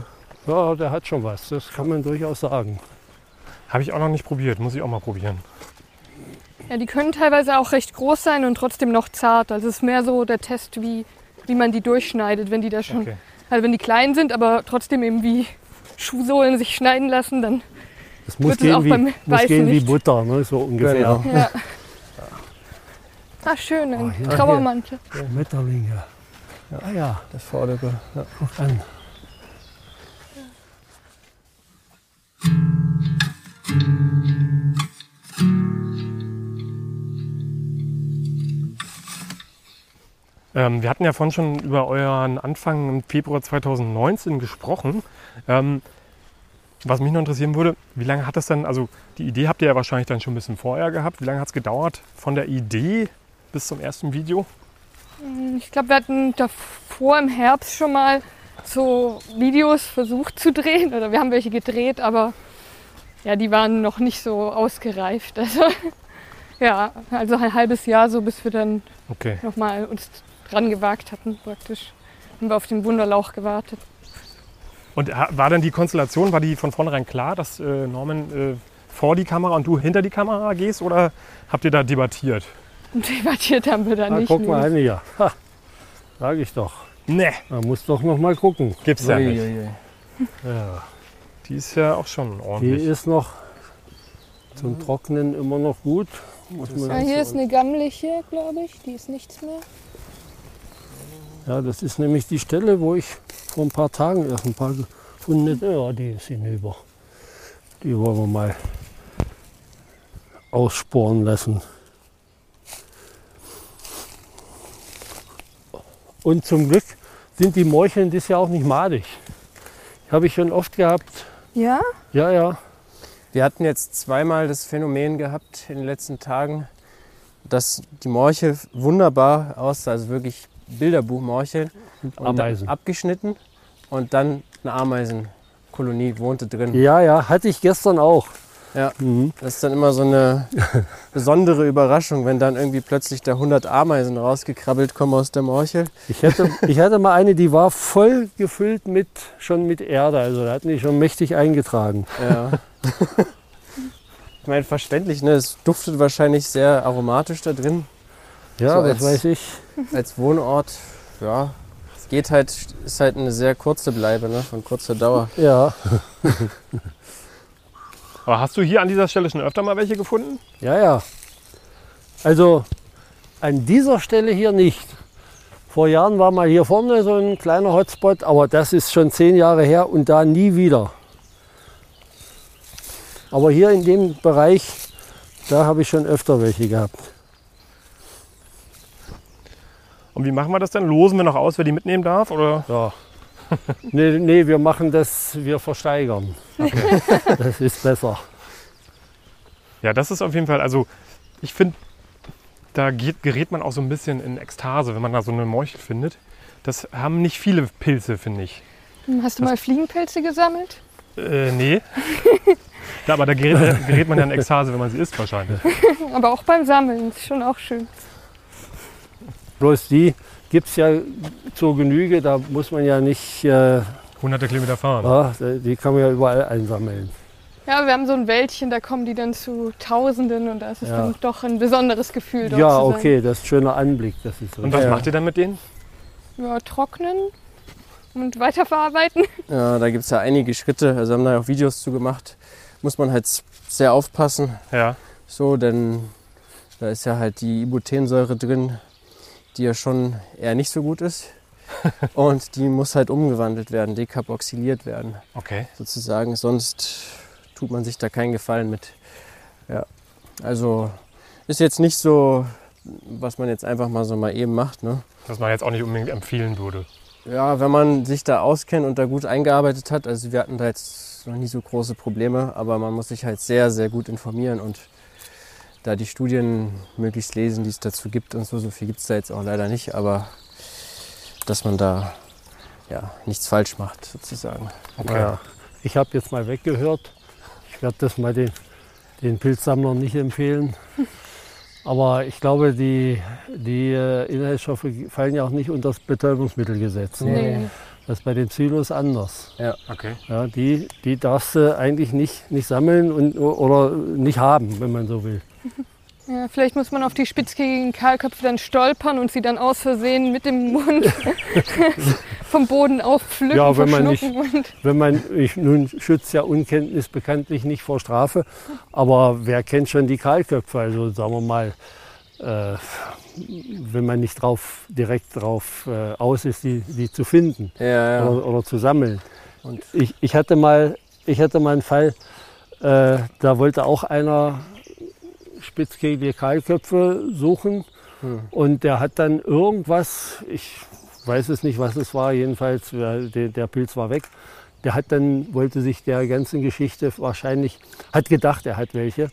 [SPEAKER 1] Ja, der hat schon was, das kann man durchaus sagen.
[SPEAKER 3] Habe ich auch noch nicht probiert, muss ich auch mal probieren.
[SPEAKER 2] Ja, die können teilweise auch recht groß sein und trotzdem noch zart. Also es ist mehr so der Test, wie, wie man die durchschneidet. Wenn die da schon,
[SPEAKER 3] Okay.
[SPEAKER 2] also wenn die klein sind, aber trotzdem eben wie Schuhsohlen sich schneiden lassen, dann
[SPEAKER 1] Das muss
[SPEAKER 2] Wird es auch
[SPEAKER 1] gehen, wie,
[SPEAKER 2] beim
[SPEAKER 1] muss
[SPEAKER 2] Weißen
[SPEAKER 1] gehen wie
[SPEAKER 2] nicht.
[SPEAKER 1] Butter, ne? so ungefähr.
[SPEAKER 4] Genau.
[SPEAKER 2] ja. Ah, schön, ein
[SPEAKER 1] Oh, hier.
[SPEAKER 2] Trauermantel.
[SPEAKER 1] Schmetterlinge. Ah ja,
[SPEAKER 4] Der vordere. Ja.
[SPEAKER 1] guck an.
[SPEAKER 3] Ähm, wir hatten ja vorhin schon über euren Anfang im Februar 2019 gesprochen. Ähm, was mich noch interessieren würde, wie lange hat das dann, also die Idee habt ihr ja wahrscheinlich dann schon ein bisschen vorher gehabt. Wie lange hat es gedauert von der Idee bis zum ersten Video?
[SPEAKER 2] Ich glaube, wir hatten davor im Herbst schon mal so Videos versucht zu drehen. Oder wir haben welche gedreht, aber ja, die waren noch nicht so ausgereift. Also ja, also ein halbes Jahr so, bis wir dann
[SPEAKER 3] Okay.
[SPEAKER 2] nochmal uns dran gewagt hatten praktisch. Haben wir auf den Wunderlauch gewartet.
[SPEAKER 3] Und war dann die Konstellation, war die von vornherein klar, dass äh, Norman äh, vor die Kamera und du hinter die Kamera gehst oder habt ihr da debattiert?
[SPEAKER 2] Debattiert haben wir da
[SPEAKER 1] Ah,
[SPEAKER 2] nicht.
[SPEAKER 1] guck mal eine hier. Ha, sag ich doch.
[SPEAKER 3] Nee,
[SPEAKER 1] Man muss doch noch mal gucken.
[SPEAKER 3] gibt's ja nicht.
[SPEAKER 1] Ja,
[SPEAKER 3] Die ist ja auch schon
[SPEAKER 1] die
[SPEAKER 3] ordentlich.
[SPEAKER 1] ist noch zum Trocknen immer noch gut. Muss man
[SPEAKER 2] Ah, hier ist eine gammliche, glaube ich. Die ist nichts mehr.
[SPEAKER 1] Ja, das ist nämlich die Stelle, wo ich vor ein paar Tagen erst ein paar gefunden habe. Ja, die ist hinüber. Die wollen wir mal aussporen lassen. Und zum Glück sind die Morcheln das Jahr auch nicht madig. Habe ich schon oft gehabt.
[SPEAKER 2] Ja?
[SPEAKER 1] Ja, ja.
[SPEAKER 4] Wir hatten jetzt zweimal das Phänomen gehabt in den letzten Tagen, dass die Morchel wunderbar aussah, also wirklich Bilderbuchmorchel. Und abgeschnitten und dann eine Ameisenkolonie wohnte drin.
[SPEAKER 1] Ja, ja, hatte ich gestern auch.
[SPEAKER 4] Ja.
[SPEAKER 1] Mhm.
[SPEAKER 4] Das ist dann immer so eine besondere Überraschung, wenn dann irgendwie plötzlich da 100 Ameisen rausgekrabbelt kommen aus der Morchel.
[SPEAKER 1] Ich hatte, ich hatte mal eine, die war voll gefüllt mit, schon mit Erde. Also da hatten die schon mächtig eingetragen.
[SPEAKER 4] Ja. ich meine, verständlich, ne? Es duftet wahrscheinlich sehr aromatisch da drin.
[SPEAKER 1] Ja,
[SPEAKER 4] So
[SPEAKER 1] das
[SPEAKER 4] als-
[SPEAKER 1] weiß ich.
[SPEAKER 4] Als Wohnort, ja, es geht halt, ist halt eine sehr kurze Bleibe, ne? Von kurzer Dauer.
[SPEAKER 1] Ja,
[SPEAKER 3] Aber hast du hier an dieser Stelle schon öfter mal welche gefunden?
[SPEAKER 1] ja, ja. Also an dieser Stelle hier nicht. Vor Jahren war mal hier vorne so ein kleiner Hotspot, aber das ist schon zehn Jahre her und da nie wieder. Aber hier in dem Bereich, da habe ich schon öfter welche gehabt.
[SPEAKER 3] Und wie machen wir das denn? Losen wir noch aus, wer die mitnehmen darf? Oder?
[SPEAKER 1] Ja. nee, nee, wir machen das, wir versteigern. Das ist besser.
[SPEAKER 3] Ja, das ist auf jeden Fall, also ich finde, da geht, gerät man auch so ein bisschen in Ekstase, wenn man da so eine Morchel findet. Das haben nicht viele Pilze, finde ich.
[SPEAKER 2] Hm, Hast du mal Fliegenpilze gesammelt?
[SPEAKER 3] Äh, nee. ja, aber da gerät, gerät man ja in Ekstase, wenn man sie isst wahrscheinlich.
[SPEAKER 2] Aber auch beim Sammeln. Ist schon auch schön.
[SPEAKER 1] Bloß die gibt es ja zur Genüge, da muss man ja nicht, äh,
[SPEAKER 3] Hunderte Kilometer fahren.
[SPEAKER 1] ja, die kann man ja überall einsammeln.
[SPEAKER 2] Ja, wir haben so ein Wäldchen, da kommen die dann zu Tausenden und da ist es
[SPEAKER 1] Ja.
[SPEAKER 2] dann doch ein besonderes Gefühl dort
[SPEAKER 1] Ja,
[SPEAKER 2] zu sein.
[SPEAKER 1] okay, das ist ein schöner Anblick. Das ist
[SPEAKER 3] Und was
[SPEAKER 4] Ja.
[SPEAKER 3] macht ihr dann mit denen?
[SPEAKER 2] Ja, trocknen und weiterverarbeiten.
[SPEAKER 4] Ja, da gibt es ja einige Schritte. Also haben da auch Videos zu gemacht. Muss man halt sehr aufpassen.
[SPEAKER 3] Ja.
[SPEAKER 4] So, denn da ist ja halt die Ibutensäure drin, die ja schon eher nicht so gut ist. Und die muss halt umgewandelt werden, dekarboxyliert werden,
[SPEAKER 3] Okay.
[SPEAKER 4] sozusagen. Sonst tut man sich da keinen Gefallen mit. Ja, also ist jetzt nicht so, was man jetzt einfach mal so mal eben macht. Ne?
[SPEAKER 3] Was man jetzt auch nicht unbedingt empfehlen würde.
[SPEAKER 4] Ja, wenn man sich da auskennt und da gut eingearbeitet hat, also wir hatten da jetzt noch nie so große Probleme, aber man muss sich halt sehr, sehr gut informieren und da die Studien möglichst lesen, die es dazu gibt und so, so viel gibt es da jetzt auch leider nicht, aber dass man da ja, nichts falsch macht, sozusagen.
[SPEAKER 3] Okay.
[SPEAKER 1] Ja. Ich habe jetzt mal weggehört. Ich werde das mal den, den Pilzsammlern nicht empfehlen. Aber ich glaube, die, die äh, Inhaltsstoffe fallen ja auch nicht unter das Betäubungsmittelgesetz. Ne?
[SPEAKER 2] Nee.
[SPEAKER 1] Das ist bei den Psylos anders.
[SPEAKER 3] Okay.
[SPEAKER 1] Ja, die, die darfst du eigentlich nicht, nicht sammeln und, oder nicht haben, wenn man so will.
[SPEAKER 2] Ja, vielleicht muss man auf die spitzkegigen Kahlköpfe dann stolpern und sie dann aus Versehen mit dem Mund vom Boden aufpflücken,
[SPEAKER 1] Ja, wenn man nicht- Wenn man, ich, nun schützt ja Unkenntnis bekanntlich nicht vor Strafe, aber wer kennt schon die Kahlköpfe? Also sagen wir mal, äh, wenn man nicht drauf, direkt drauf äh, aus ist, die, die zu finden
[SPEAKER 4] Ja, ja.
[SPEAKER 1] oder, oder zu sammeln.
[SPEAKER 4] Und-
[SPEAKER 1] ich, ich, hatte mal, ich hatte mal einen Fall, äh, da wollte auch einer spitzkegelige Kahlköpfe suchen
[SPEAKER 4] Hm.
[SPEAKER 1] und der hat dann irgendwas, ich weiß es nicht, was es war, jedenfalls der, der Pilz war weg. Der hat dann, wollte sich der ganzen Geschichte wahrscheinlich, hat gedacht, er hat welche,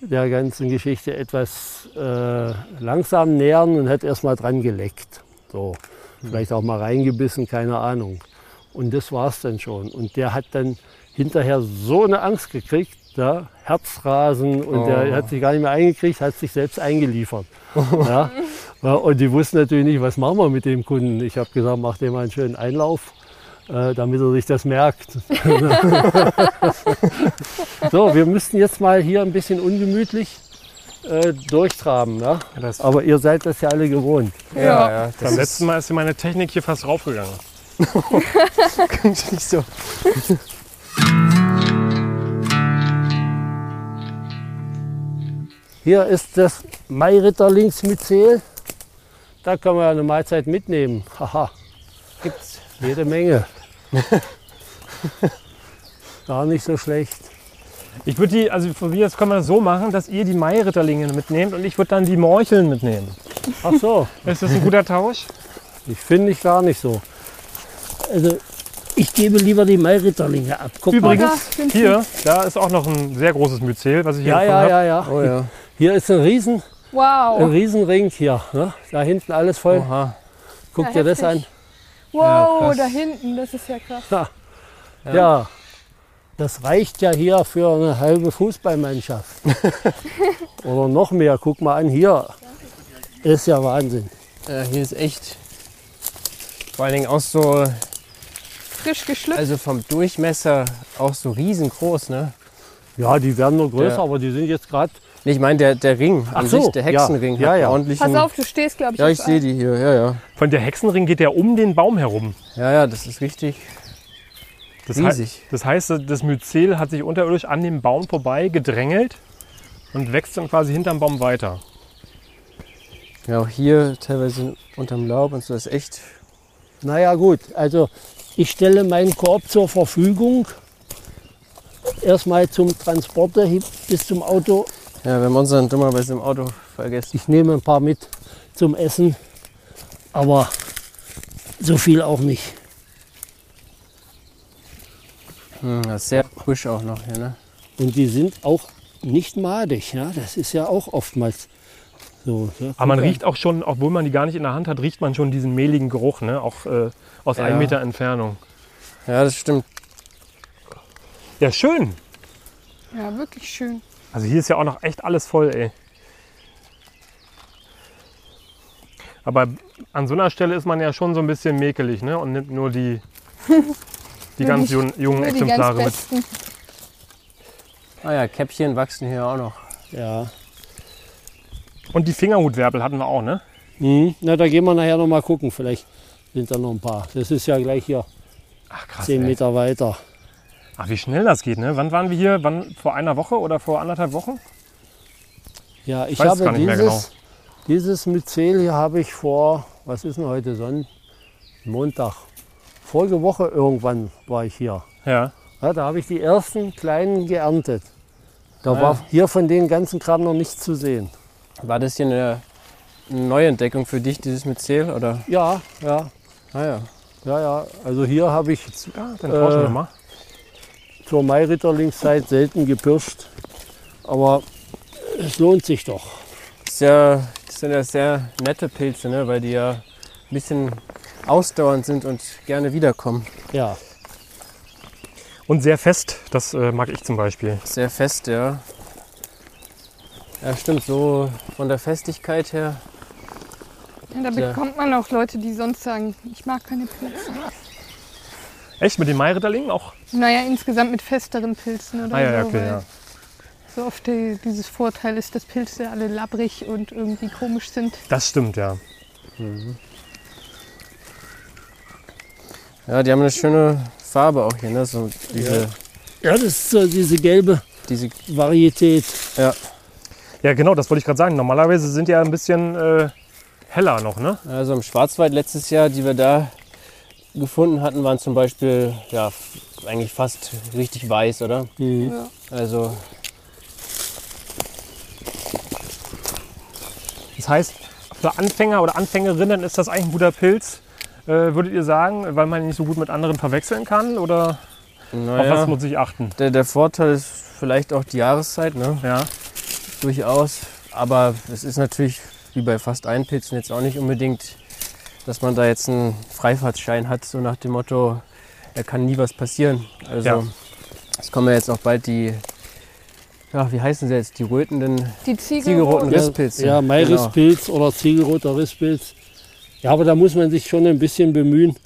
[SPEAKER 1] der ganzen Geschichte etwas äh, langsam nähern und hat erst mal dran geleckt. So, vielleicht auch mal reingebissen, keine Ahnung. Und das war es dann schon. Und der hat dann hinterher so eine Angst gekriegt, ja, Herzrasen und
[SPEAKER 4] Oh.
[SPEAKER 1] der hat sich gar nicht mehr eingekriegt, hat sich selbst eingeliefert. Ja, und die wussten natürlich nicht, was machen wir mit dem Kunden. Ich habe gesagt, mach dem mal einen schönen Einlauf, äh, damit er sich das merkt. so, wir müssten jetzt mal hier ein bisschen ungemütlich äh, durchtraben. Ja?
[SPEAKER 3] Das,
[SPEAKER 1] Aber ihr seid das ja alle gewohnt.
[SPEAKER 4] ja,
[SPEAKER 2] Ja.
[SPEAKER 4] ja, das
[SPEAKER 3] beim letzten Mal ist meine Technik hier fast raufgegangen.
[SPEAKER 4] nicht so.
[SPEAKER 1] Hier ist das Mairitterlingsmyzel. Da kann man ja eine Mahlzeit mitnehmen. Haha,
[SPEAKER 4] Gibt's.
[SPEAKER 1] jede Menge. Gar nicht so schlecht.
[SPEAKER 3] Ich würde die, also von mir aus können wir das so machen, dass ihr die Mairitterlinge mitnehmt und ich würde dann die Morcheln mitnehmen.
[SPEAKER 1] Ach so,
[SPEAKER 3] Ist das ein guter Tausch?
[SPEAKER 1] ich finde ich gar nicht so. Also, ich gebe lieber die Mairitterlinge ab. Guck mal.
[SPEAKER 3] Übrigens,
[SPEAKER 2] sind
[SPEAKER 3] hier, da ist auch noch ein sehr großes Myzel, was ich hier
[SPEAKER 1] Ja,
[SPEAKER 3] gefunden
[SPEAKER 1] ja,
[SPEAKER 3] habe.
[SPEAKER 1] ja, ja.
[SPEAKER 4] Oh ja.
[SPEAKER 1] Hier ist ein Riesen, ein
[SPEAKER 2] Wow.
[SPEAKER 1] Riesenring hier. Ne? Da hinten alles voll.
[SPEAKER 4] Oha.
[SPEAKER 1] Guck
[SPEAKER 2] Ja,
[SPEAKER 1] dir das an.
[SPEAKER 2] Wow,
[SPEAKER 4] krass.
[SPEAKER 2] da hinten, das ist ja krass.
[SPEAKER 1] Ja. das reicht ja hier für eine halbe Fußballmannschaft. Oder noch mehr. Guck mal an hier. Ist ja Wahnsinn.
[SPEAKER 4] Ja, hier ist echt. Vor allen Dingen auch so,
[SPEAKER 2] Frisch geschlüpft.
[SPEAKER 4] also vom Durchmesser auch so riesengroß, ne?
[SPEAKER 1] Ja, die werden nur größer,
[SPEAKER 4] Ja.
[SPEAKER 1] aber die sind jetzt gerade.
[SPEAKER 4] Nee, ich meine der, der Ring an
[SPEAKER 1] Ach so,
[SPEAKER 4] sich, der Hexenring.
[SPEAKER 1] ja. Ja,
[SPEAKER 4] hat
[SPEAKER 1] ja.
[SPEAKER 4] einen ordentlichen.
[SPEAKER 2] Pass auf, du stehst, glaube ich,
[SPEAKER 4] Ja, ich sehe die hier, ja, ja.
[SPEAKER 3] Von der Hexenring geht ja um den Baum herum.
[SPEAKER 4] Ja, ja, das ist richtig
[SPEAKER 3] Das, hei-
[SPEAKER 4] riesig.
[SPEAKER 3] das heißt, das Myzel hat sich unterirdisch an dem Baum vorbei gedrängelt und wächst dann quasi hinterm Baum weiter.
[SPEAKER 4] Ja, auch hier teilweise unterm Laub und so das ist echt.
[SPEAKER 1] Naja, gut. Also, ich stelle meinen Korb zur Verfügung. Erstmal zum Transport dahin bis zum Auto.
[SPEAKER 4] Ja, wir haben unseren dummerweise im Auto vergessen.
[SPEAKER 1] Ich nehme ein paar mit zum Essen. Aber so viel auch nicht.
[SPEAKER 4] Hm, das ist sehr frisch auch noch hier, ne?
[SPEAKER 1] Und die sind auch nicht madig. Ja? Das ist ja auch oftmals so. Ja,
[SPEAKER 3] Aber man riecht auch schon, obwohl man die gar nicht in der Hand hat, riecht man schon diesen mehligen Geruch, ne? auch äh, aus
[SPEAKER 4] Ja.
[SPEAKER 3] einem Meter Entfernung.
[SPEAKER 4] Ja, das stimmt.
[SPEAKER 3] Ja, schön.
[SPEAKER 2] Ja, wirklich schön.
[SPEAKER 3] Also hier ist ja auch noch echt alles voll, ey. Aber an so einer Stelle ist man ja schon so ein bisschen mäkelig, ne? Und nimmt nur die, die ganz jungen, jungen
[SPEAKER 2] die
[SPEAKER 3] Exemplare
[SPEAKER 2] ganz
[SPEAKER 3] mit.
[SPEAKER 4] Ah ja, Käppchen wachsen hier auch noch.
[SPEAKER 1] Ja.
[SPEAKER 3] Und die Fingerhutwerbel hatten wir auch, ne?
[SPEAKER 1] Hm. Na, da gehen wir nachher noch mal gucken. Vielleicht sind da noch ein paar. Das ist ja gleich hier
[SPEAKER 3] Ach krass.
[SPEAKER 1] 10
[SPEAKER 3] ey.
[SPEAKER 1] Meter weiter.
[SPEAKER 3] Ach, wie schnell das geht, ne? Wann waren wir hier? Wann? Vor einer Woche oder vor anderthalb Wochen?
[SPEAKER 1] Ja, ich
[SPEAKER 3] Weiß es
[SPEAKER 1] habe
[SPEAKER 3] gar nicht mehr
[SPEAKER 1] dieses, dieses Myzel hier habe ich vor, was ist denn heute, Sonn Montag. Vorige Woche irgendwann war ich hier.
[SPEAKER 3] Ja.
[SPEAKER 1] Ja, da habe ich die ersten kleinen geerntet. Da
[SPEAKER 4] Ah,
[SPEAKER 1] war
[SPEAKER 4] ja.
[SPEAKER 1] hier von den ganzen Kram noch nichts zu sehen.
[SPEAKER 4] War das hier eine, Neuentdeckung für dich, dieses Myzel? Oder?
[SPEAKER 1] Ja, ja,
[SPEAKER 4] Ah ja.
[SPEAKER 1] ja, ja. Also hier habe ich
[SPEAKER 3] Ja, dann tauschen
[SPEAKER 1] Äh,
[SPEAKER 3] wir mal.
[SPEAKER 1] Zur Mairitterlingszeit selten gepirscht. Aber es lohnt sich doch.
[SPEAKER 4] Das, ja, das sind ja sehr nette Pilze, ne? weil die ja ein bisschen ausdauernd sind und gerne wiederkommen.
[SPEAKER 1] Ja,
[SPEAKER 3] Und sehr fest, das äh, mag ich zum Beispiel.
[SPEAKER 4] Sehr fest, ja. Ja, stimmt, so von der Festigkeit her.
[SPEAKER 2] Ja, da bekommt man auch Leute, die sonst sagen, ich mag keine Pilze.
[SPEAKER 3] Echt mit den Mairitterlingen auch?
[SPEAKER 2] Naja, insgesamt mit festeren Pilzen oder
[SPEAKER 3] Ah ja, ja,
[SPEAKER 2] so.
[SPEAKER 3] okay,
[SPEAKER 2] weil
[SPEAKER 3] ja.
[SPEAKER 2] So oft die, dieses Vorteil ist, dass Pilze alle labbrig und irgendwie komisch sind.
[SPEAKER 3] Das stimmt, ja.
[SPEAKER 4] Ja, die haben eine schöne Farbe auch hier, ne? So diese,
[SPEAKER 1] ja das ist so diese gelbe
[SPEAKER 4] diese
[SPEAKER 1] Varietät.
[SPEAKER 3] Ja, genau, das wollte ich gerade sagen. Normalerweise sind die ja ein bisschen äh, heller noch, ne?
[SPEAKER 4] Also im Schwarzwald letztes Jahr, die wir da gefunden hatten, waren zum Beispiel ja, eigentlich fast richtig weiß, oder?
[SPEAKER 1] Mhm.
[SPEAKER 2] Ja.
[SPEAKER 4] Also
[SPEAKER 3] Das heißt, für Anfänger oder Anfängerinnen ist das eigentlich ein guter Pilz, äh, würdet ihr sagen, weil man ihn nicht so gut mit anderen verwechseln kann? Oder auf was
[SPEAKER 4] naja,
[SPEAKER 3] muss ich achten?
[SPEAKER 4] der, der Vorteil ist vielleicht auch die Jahreszeit, ne?
[SPEAKER 3] Ja,
[SPEAKER 4] durchaus. Aber es ist natürlich wie bei fast allen Pilzen jetzt auch nicht unbedingt, dass man da jetzt einen Freifahrtschein hat, so nach dem Motto, da kann nie was passieren. Also
[SPEAKER 3] Ja.
[SPEAKER 4] es kommen ja jetzt auch bald die, ja, wie heißen sie jetzt, die rötenden
[SPEAKER 2] Die Ziege
[SPEAKER 4] Ziegelroten
[SPEAKER 1] Ja,
[SPEAKER 4] Risspilze.
[SPEAKER 1] Ja,
[SPEAKER 4] Genau.
[SPEAKER 1] Mairispilz oder Ziegelroter Risspilz. Ja, aber da muss man sich schon ein bisschen bemühen,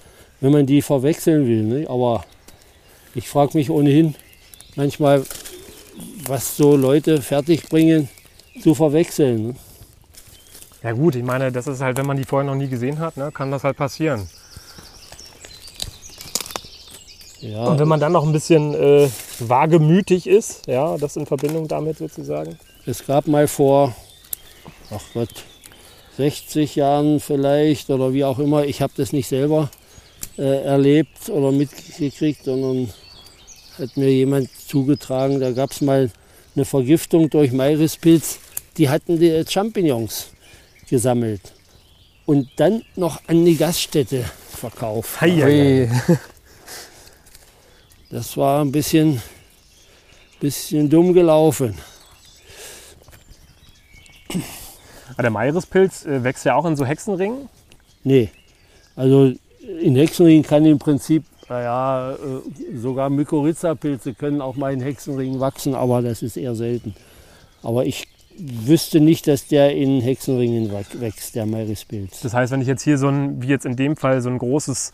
[SPEAKER 1] wenn man die verwechseln will. Ne? Aber ich frage mich ohnehin manchmal, was so Leute fertigbringen zu verwechseln. Ne?
[SPEAKER 3] Ja gut, ich meine, das ist halt, wenn man die vorher noch nie gesehen hat, ne, kann das halt passieren.
[SPEAKER 1] Ja,
[SPEAKER 3] Und wenn man dann noch ein bisschen äh, wagemütig ist, ja, das in Verbindung damit sozusagen.
[SPEAKER 1] es gab mal vor, ach Gott, 60 Jahren vielleicht oder wie auch immer, ich habe das nicht selber äh, erlebt oder mitgekriegt, sondern hat mir jemand zugetragen, da gab es mal eine Vergiftung durch Mairispilz, die hatten die Champignons gesammelt und dann noch an die Gaststätte verkauft.
[SPEAKER 3] Hei.
[SPEAKER 4] Ui.
[SPEAKER 1] Das war ein bisschen, bisschen dumm gelaufen.
[SPEAKER 3] Ah, Der Maiриspilz äh, wächst ja auch in so Hexenringen.
[SPEAKER 1] Nee, also in Hexenringen kann im Prinzip, naja, äh, sogar Mykorrhiza-Pilze können auch mal in Hexenringen wachsen, aber das ist eher selten. Aber ich wüsste nicht, dass der in Hexenringen wächst, der Mairispilz.
[SPEAKER 3] Das heißt, wenn ich jetzt hier so ein, wie jetzt in dem Fall, so ein großes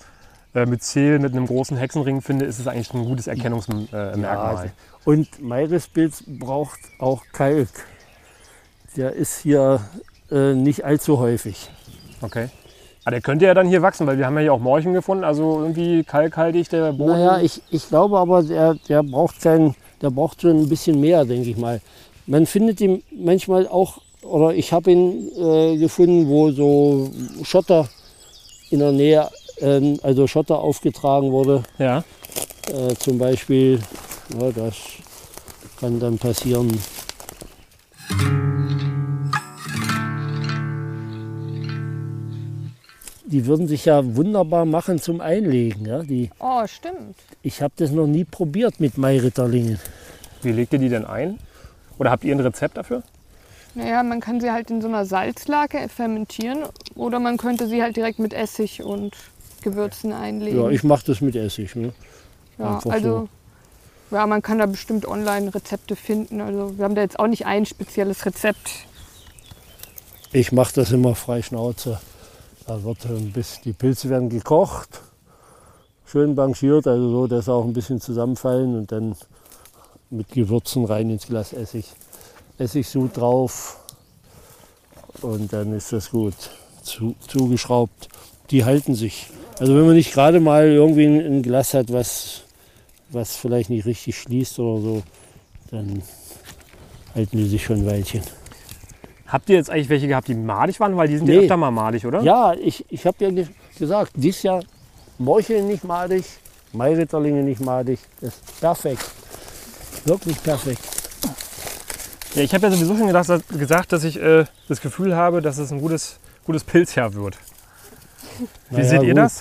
[SPEAKER 3] äh, Myzel mit einem großen Hexenring finde, ist es eigentlich ein gutes Erkennungsmerkmal.
[SPEAKER 1] Ja, also- und Mairispilz braucht auch Kalk. Der ist hier äh, nicht allzu häufig.
[SPEAKER 3] Okay. Aber der könnte ja dann hier wachsen, weil wir haben ja hier auch Morchen gefunden, also irgendwie kalkhaltig der Boden.
[SPEAKER 1] Naja, ich, ich glaube aber, der, der, braucht kein, der braucht schon ein bisschen mehr, denke ich mal. Man findet ihn manchmal auch, oder ich habe ihn äh, gefunden, wo so Schotter in der Nähe, ähm, also Schotter aufgetragen wurde.
[SPEAKER 3] ja.
[SPEAKER 1] Äh, zum Beispiel, ja, das kann dann passieren. Die würden sich ja wunderbar machen zum Einlegen. Ja? Die,
[SPEAKER 2] Oh, stimmt.
[SPEAKER 1] ich habe das noch nie probiert mit Mairitterlingen.
[SPEAKER 3] Wie legt ihr die denn ein? Oder habt ihr ein Rezept dafür?
[SPEAKER 2] Naja, man kann sie halt in so einer Salzlake fermentieren oder man könnte sie halt direkt mit Essig und Gewürzen einlegen.
[SPEAKER 1] Ja, ich mache das mit Essig. Ne?
[SPEAKER 2] Ja,
[SPEAKER 1] einfach
[SPEAKER 2] also ja, man kann da bestimmt online Rezepte finden. Also wir haben da jetzt auch nicht ein spezielles Rezept.
[SPEAKER 1] Ich mache das immer frei Schnauze. Da wird ein bisschen, die Pilze werden gekocht, schön blanchiert, also so, dass sie auch ein bisschen zusammenfallen und dann mit Gewürzen rein ins Glas Essig. Essigsud drauf und dann ist das gut. Zu, zugeschraubt. Die halten sich. Also wenn man nicht gerade mal irgendwie ein, Glas hat, was, was vielleicht nicht richtig schließt oder so, dann halten die sich schon ein Weilchen.
[SPEAKER 3] Habt ihr jetzt eigentlich welche gehabt, die madig waren? Weil die sind ja
[SPEAKER 1] Nee.
[SPEAKER 3] öfter mal madig, oder?
[SPEAKER 1] Ja, ich, ich habe ja ge gesagt, dieses Jahr Morcheln nicht madig, Mairitterlinge nicht madig. Das ist perfekt. Wirklich perfekt.
[SPEAKER 3] Ja, ich habe ja sowieso schon gedacht, gesagt, dass ich äh, das Gefühl habe, dass es ein gutes, gutes Pilzjahr wird. Wie
[SPEAKER 1] Naja,
[SPEAKER 3] seht ihr
[SPEAKER 1] gut.
[SPEAKER 3] das?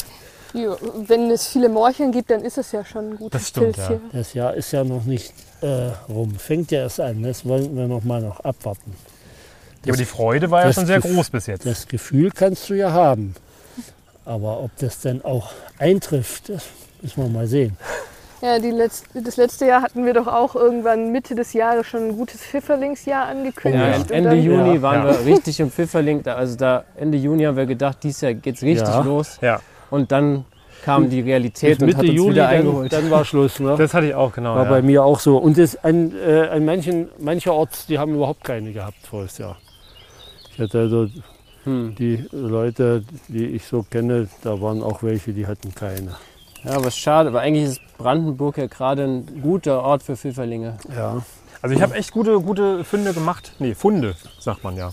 [SPEAKER 2] Ja, wenn es viele Morcheln gibt, dann ist es ja schon ein gutes
[SPEAKER 3] Das stimmt,
[SPEAKER 2] Pilz
[SPEAKER 3] ja.
[SPEAKER 2] hier.
[SPEAKER 1] Das Jahr ist ja noch nicht äh, rum. Fängt ja erst an. Das wollen wir noch mal noch abwarten.
[SPEAKER 3] Ja, aber die Freude war ja
[SPEAKER 1] das
[SPEAKER 3] schon sehr
[SPEAKER 1] Gef-
[SPEAKER 3] groß bis jetzt.
[SPEAKER 1] Das Gefühl kannst du ja haben. Aber ob das dann auch eintrifft, das müssen wir mal sehen.
[SPEAKER 2] Ja, die letzte, das letzte Jahr hatten wir doch auch irgendwann Mitte des Jahres schon ein gutes Pfifferlingsjahr angekündigt.
[SPEAKER 4] Ja,
[SPEAKER 2] und
[SPEAKER 4] Ende
[SPEAKER 2] dann-
[SPEAKER 4] Juni
[SPEAKER 1] Ja.
[SPEAKER 4] waren
[SPEAKER 3] Ja.
[SPEAKER 4] wir richtig im Pfifferling. Da, also da Ende Juni haben wir gedacht, dieses Jahr geht's richtig
[SPEAKER 1] Ja.
[SPEAKER 4] los.
[SPEAKER 3] Ja,
[SPEAKER 4] Und dann kam die Realität und
[SPEAKER 1] Mitte
[SPEAKER 4] hat uns
[SPEAKER 1] Juli,
[SPEAKER 4] wieder
[SPEAKER 1] dann,
[SPEAKER 4] eingeholt.
[SPEAKER 1] dann war Schluss. Ne?
[SPEAKER 3] das hatte ich auch, genau.
[SPEAKER 1] War
[SPEAKER 3] ja.
[SPEAKER 1] bei mir auch so. Und das an, äh, an manchen, mancherorts, die haben überhaupt keine gehabt voriges Jahr. Ich hatte also
[SPEAKER 4] Hm.
[SPEAKER 1] die Leute, die ich so kenne, da waren auch welche, die hatten keine.
[SPEAKER 4] Ja, was schade, aber eigentlich ist Brandenburg ja gerade ein guter Ort für Pfifferlinge.
[SPEAKER 1] Ja.
[SPEAKER 3] Also ich habe echt gute, gute Funde gemacht. Nee, Funde, sagt man ja.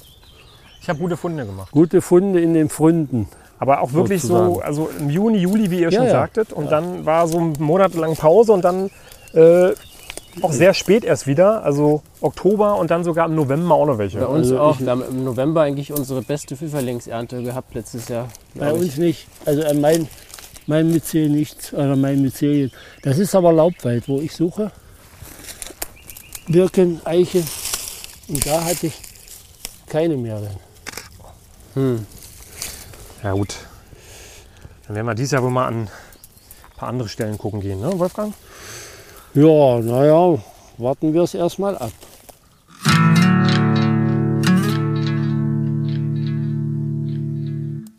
[SPEAKER 3] Ich habe gute Funde gemacht.
[SPEAKER 1] Gute Funde in den Fründen.
[SPEAKER 3] Aber auch wirklich so,
[SPEAKER 1] Sozusagen.
[SPEAKER 3] also im Juni, Juli, wie ihr
[SPEAKER 1] Ja,
[SPEAKER 3] schon
[SPEAKER 1] ja.
[SPEAKER 3] sagtet. Und dann war so ein Monat lang Pause und dann äh, auch sehr spät erst wieder. Also Oktober und dann sogar im November auch noch welche.
[SPEAKER 4] Bei uns
[SPEAKER 1] Also
[SPEAKER 4] auch. Wir haben im November eigentlich unsere beste Pfifferlingsernte gehabt letztes Jahr.
[SPEAKER 1] Bei uns nicht. Also an mein, mein Myzel nichts, oder mein Myzelien. Das ist aber Laubwald, wo ich suche. Birken, Eiche. Und da hatte ich keine mehr. Drin.
[SPEAKER 4] Hm.
[SPEAKER 3] Ja gut. Dann werden wir dieses Jahr wohl mal an ein paar andere Stellen gucken gehen, ne, Wolfgang?
[SPEAKER 1] Ja, naja, warten wir es erstmal ab.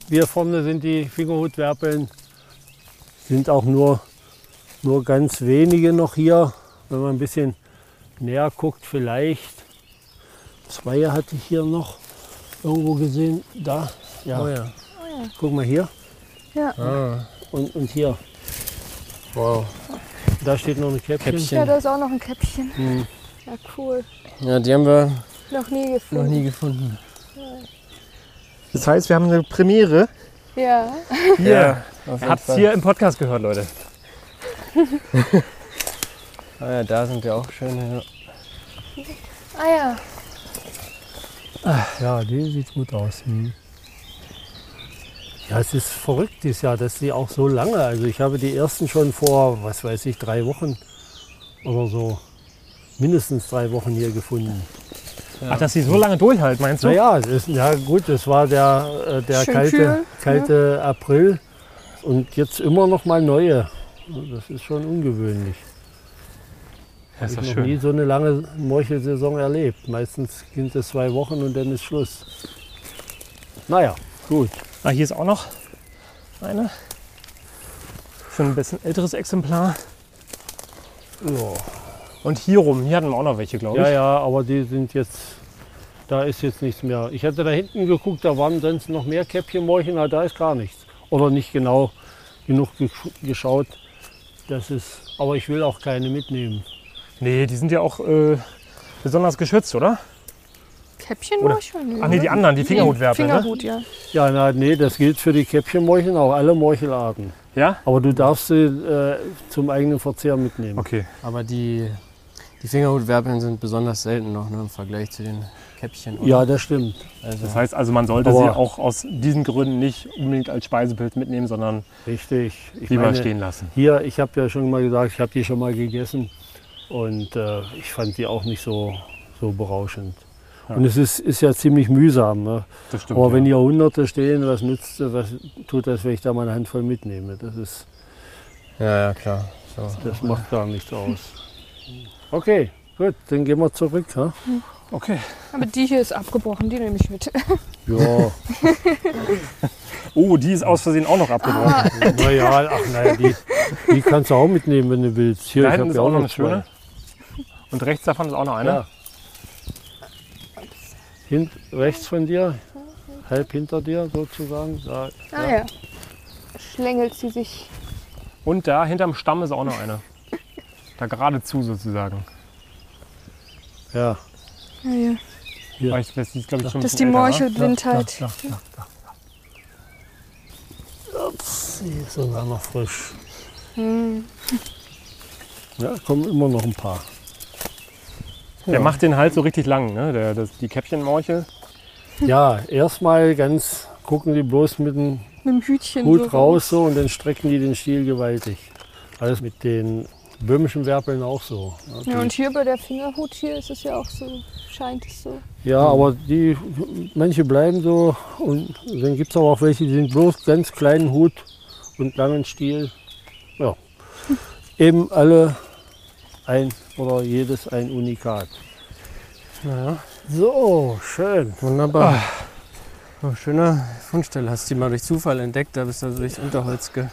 [SPEAKER 1] Wir vorne sind die Fingerhutwerpeln, sind auch nur, nur ganz wenige noch hier. Wenn man ein bisschen näher guckt, vielleicht. Zwei hatte ich hier noch irgendwo gesehen. Da, ja.
[SPEAKER 4] Oh ja.
[SPEAKER 1] Guck mal hier
[SPEAKER 2] Ja.
[SPEAKER 4] Ah,
[SPEAKER 1] und, und hier.
[SPEAKER 4] wow.
[SPEAKER 1] Da steht noch ein Käppchen.
[SPEAKER 4] Käppchen.
[SPEAKER 2] ja, da ist auch noch ein Käppchen.
[SPEAKER 1] Hm.
[SPEAKER 2] Ja, cool.
[SPEAKER 4] Ja, die haben wir
[SPEAKER 2] Noch nie
[SPEAKER 4] noch
[SPEAKER 2] gefunden.
[SPEAKER 4] nie gefunden.
[SPEAKER 3] Das heißt, wir haben eine Premiere.
[SPEAKER 2] Ja.
[SPEAKER 3] Hier.
[SPEAKER 4] Auf jeden
[SPEAKER 3] Habt's
[SPEAKER 4] Fall.
[SPEAKER 3] hier im Podcast gehört, Leute.
[SPEAKER 4] Ah ja, da sind wir auch schöne. Ja.
[SPEAKER 2] Ah ja.
[SPEAKER 1] Ja, die sieht gut aus. Hm. Ja, es ist verrückt dieses Jahr, dass die auch so lange, also ich habe die ersten schon vor, was weiß ich, drei Wochen oder so, mindestens drei Wochen hier gefunden.
[SPEAKER 3] Ach, dass sie so lange durchhalten, meinst du?
[SPEAKER 1] Naja, ist, ja gut, es war der, äh, der
[SPEAKER 2] Schön
[SPEAKER 1] kalte,
[SPEAKER 2] kühl,
[SPEAKER 1] kalte April und jetzt immer noch mal neue. Das ist schon ungewöhnlich.
[SPEAKER 3] Ja, ist
[SPEAKER 1] ich habe noch nie
[SPEAKER 3] schön.
[SPEAKER 1] so eine lange Morchelsaison erlebt. Meistens sind es zwei Wochen und dann ist Schluss. Naja, gut.
[SPEAKER 3] Ah, hier ist auch noch eine. Schon ein bisschen älteres Exemplar.
[SPEAKER 1] Ja.
[SPEAKER 3] Und hier rum, hier hatten wir auch noch welche, glaube ich.
[SPEAKER 1] ja, ja, aber die sind jetzt, da ist jetzt nichts mehr. Ich hatte da hinten geguckt, da waren sonst noch mehr Käppchenmorchen, aber da ist gar nichts. Oder nicht genau genug gesch- geschaut. Das ist, aber ich will auch keine mitnehmen.
[SPEAKER 3] Nee, die sind ja auch äh, besonders geschützt, oder?
[SPEAKER 2] Käppchen
[SPEAKER 3] Oder-
[SPEAKER 2] war schon.
[SPEAKER 3] Ach nee, die anderen, die Fingerhutwerpel, ne?
[SPEAKER 2] Fingerhut, ja.
[SPEAKER 1] Ja, na, nee, das gilt für die Käppchenmorchen, auch alle Morchelarten.
[SPEAKER 3] Ja?
[SPEAKER 1] Aber du darfst sie äh, zum eigenen Verzehr mitnehmen.
[SPEAKER 3] Okay.
[SPEAKER 4] Aber die, die Fingerhutwerpeln sind besonders selten noch ne, im Vergleich zu den Käppchen. oder?
[SPEAKER 1] Ja, das stimmt.
[SPEAKER 4] also,
[SPEAKER 3] Das heißt also, man sollte sie auch aus diesen Gründen nicht unbedingt als Speisepilz mitnehmen, sondern
[SPEAKER 1] Richtig. Ich
[SPEAKER 3] lieber
[SPEAKER 1] meine,
[SPEAKER 3] stehen lassen.
[SPEAKER 1] Hier, ich habe ja schon mal gesagt, ich habe die schon mal gegessen und äh, ich fand die auch nicht so, so berauschend.
[SPEAKER 3] Ja.
[SPEAKER 1] Und es ist, ist ja ziemlich mühsam. Ne?
[SPEAKER 3] Das stimmt.
[SPEAKER 1] Aber wenn
[SPEAKER 3] ja.
[SPEAKER 1] hier Hunderte stehen, was nützt, was tut das, wenn ich da mal eine Handvoll mitnehme? Das, ist,
[SPEAKER 4] ja, ja, klar. So.
[SPEAKER 1] das macht gar nichts aus. Okay, gut, dann gehen wir zurück. Ja,
[SPEAKER 3] Okay.
[SPEAKER 2] Aber die hier ist abgebrochen, die nehme ich mit.
[SPEAKER 1] ja
[SPEAKER 3] Oh, die ist aus Versehen auch noch abgebrochen.
[SPEAKER 1] naja, ach naja, die, die kannst du auch mitnehmen, wenn du willst. Hier,
[SPEAKER 3] Da
[SPEAKER 1] ich habe
[SPEAKER 3] ist
[SPEAKER 1] ja
[SPEAKER 3] auch noch eine schöne.
[SPEAKER 1] zwei.
[SPEAKER 3] Und rechts davon ist auch noch einer.
[SPEAKER 1] Ja. Hint, rechts von dir, halb hinter dir sozusagen. Da,
[SPEAKER 2] Ah ja. Schlängelt sie sich.
[SPEAKER 3] Und da hinterm Stamm ist auch noch einer. Da geradezu sozusagen.
[SPEAKER 1] ja.
[SPEAKER 2] Ah, ja.
[SPEAKER 1] Hier.
[SPEAKER 3] Weiß, die ist, glaube ich, schon
[SPEAKER 2] Das ist die
[SPEAKER 3] ne?
[SPEAKER 2] Morchelblindheit.
[SPEAKER 1] Da, da, da, da. Ups, die ist sogar noch frisch.
[SPEAKER 2] Hm.
[SPEAKER 1] Ja, kommen immer noch ein paar.
[SPEAKER 3] Der macht den Hals so richtig lang, ne? Der, das, die Käppchenmorchel.
[SPEAKER 1] Ja, erstmal ganz gucken die bloß mit dem
[SPEAKER 2] Mit dem Hütchen
[SPEAKER 1] Hut
[SPEAKER 2] so
[SPEAKER 1] raus so und dann strecken die den Stiel gewaltig. Alles mit den böhmischen Werpeln auch so.
[SPEAKER 2] Ja, und hier bei der Fingerhut hier ist es ja auch so, scheint es so.
[SPEAKER 1] Ja, aber die, manche bleiben so und dann gibt es aber auch welche, die sind bloß ganz kleinen Hut und langen Stiel. Ja, eben alle ein oder jedes ein Unikat.
[SPEAKER 4] Naja,
[SPEAKER 1] So, schön.
[SPEAKER 4] wunderbar. Oh, schöner Fundstelle. Hast du die mal durch Zufall entdeckt? Da bist du also durchs Unterholz ge...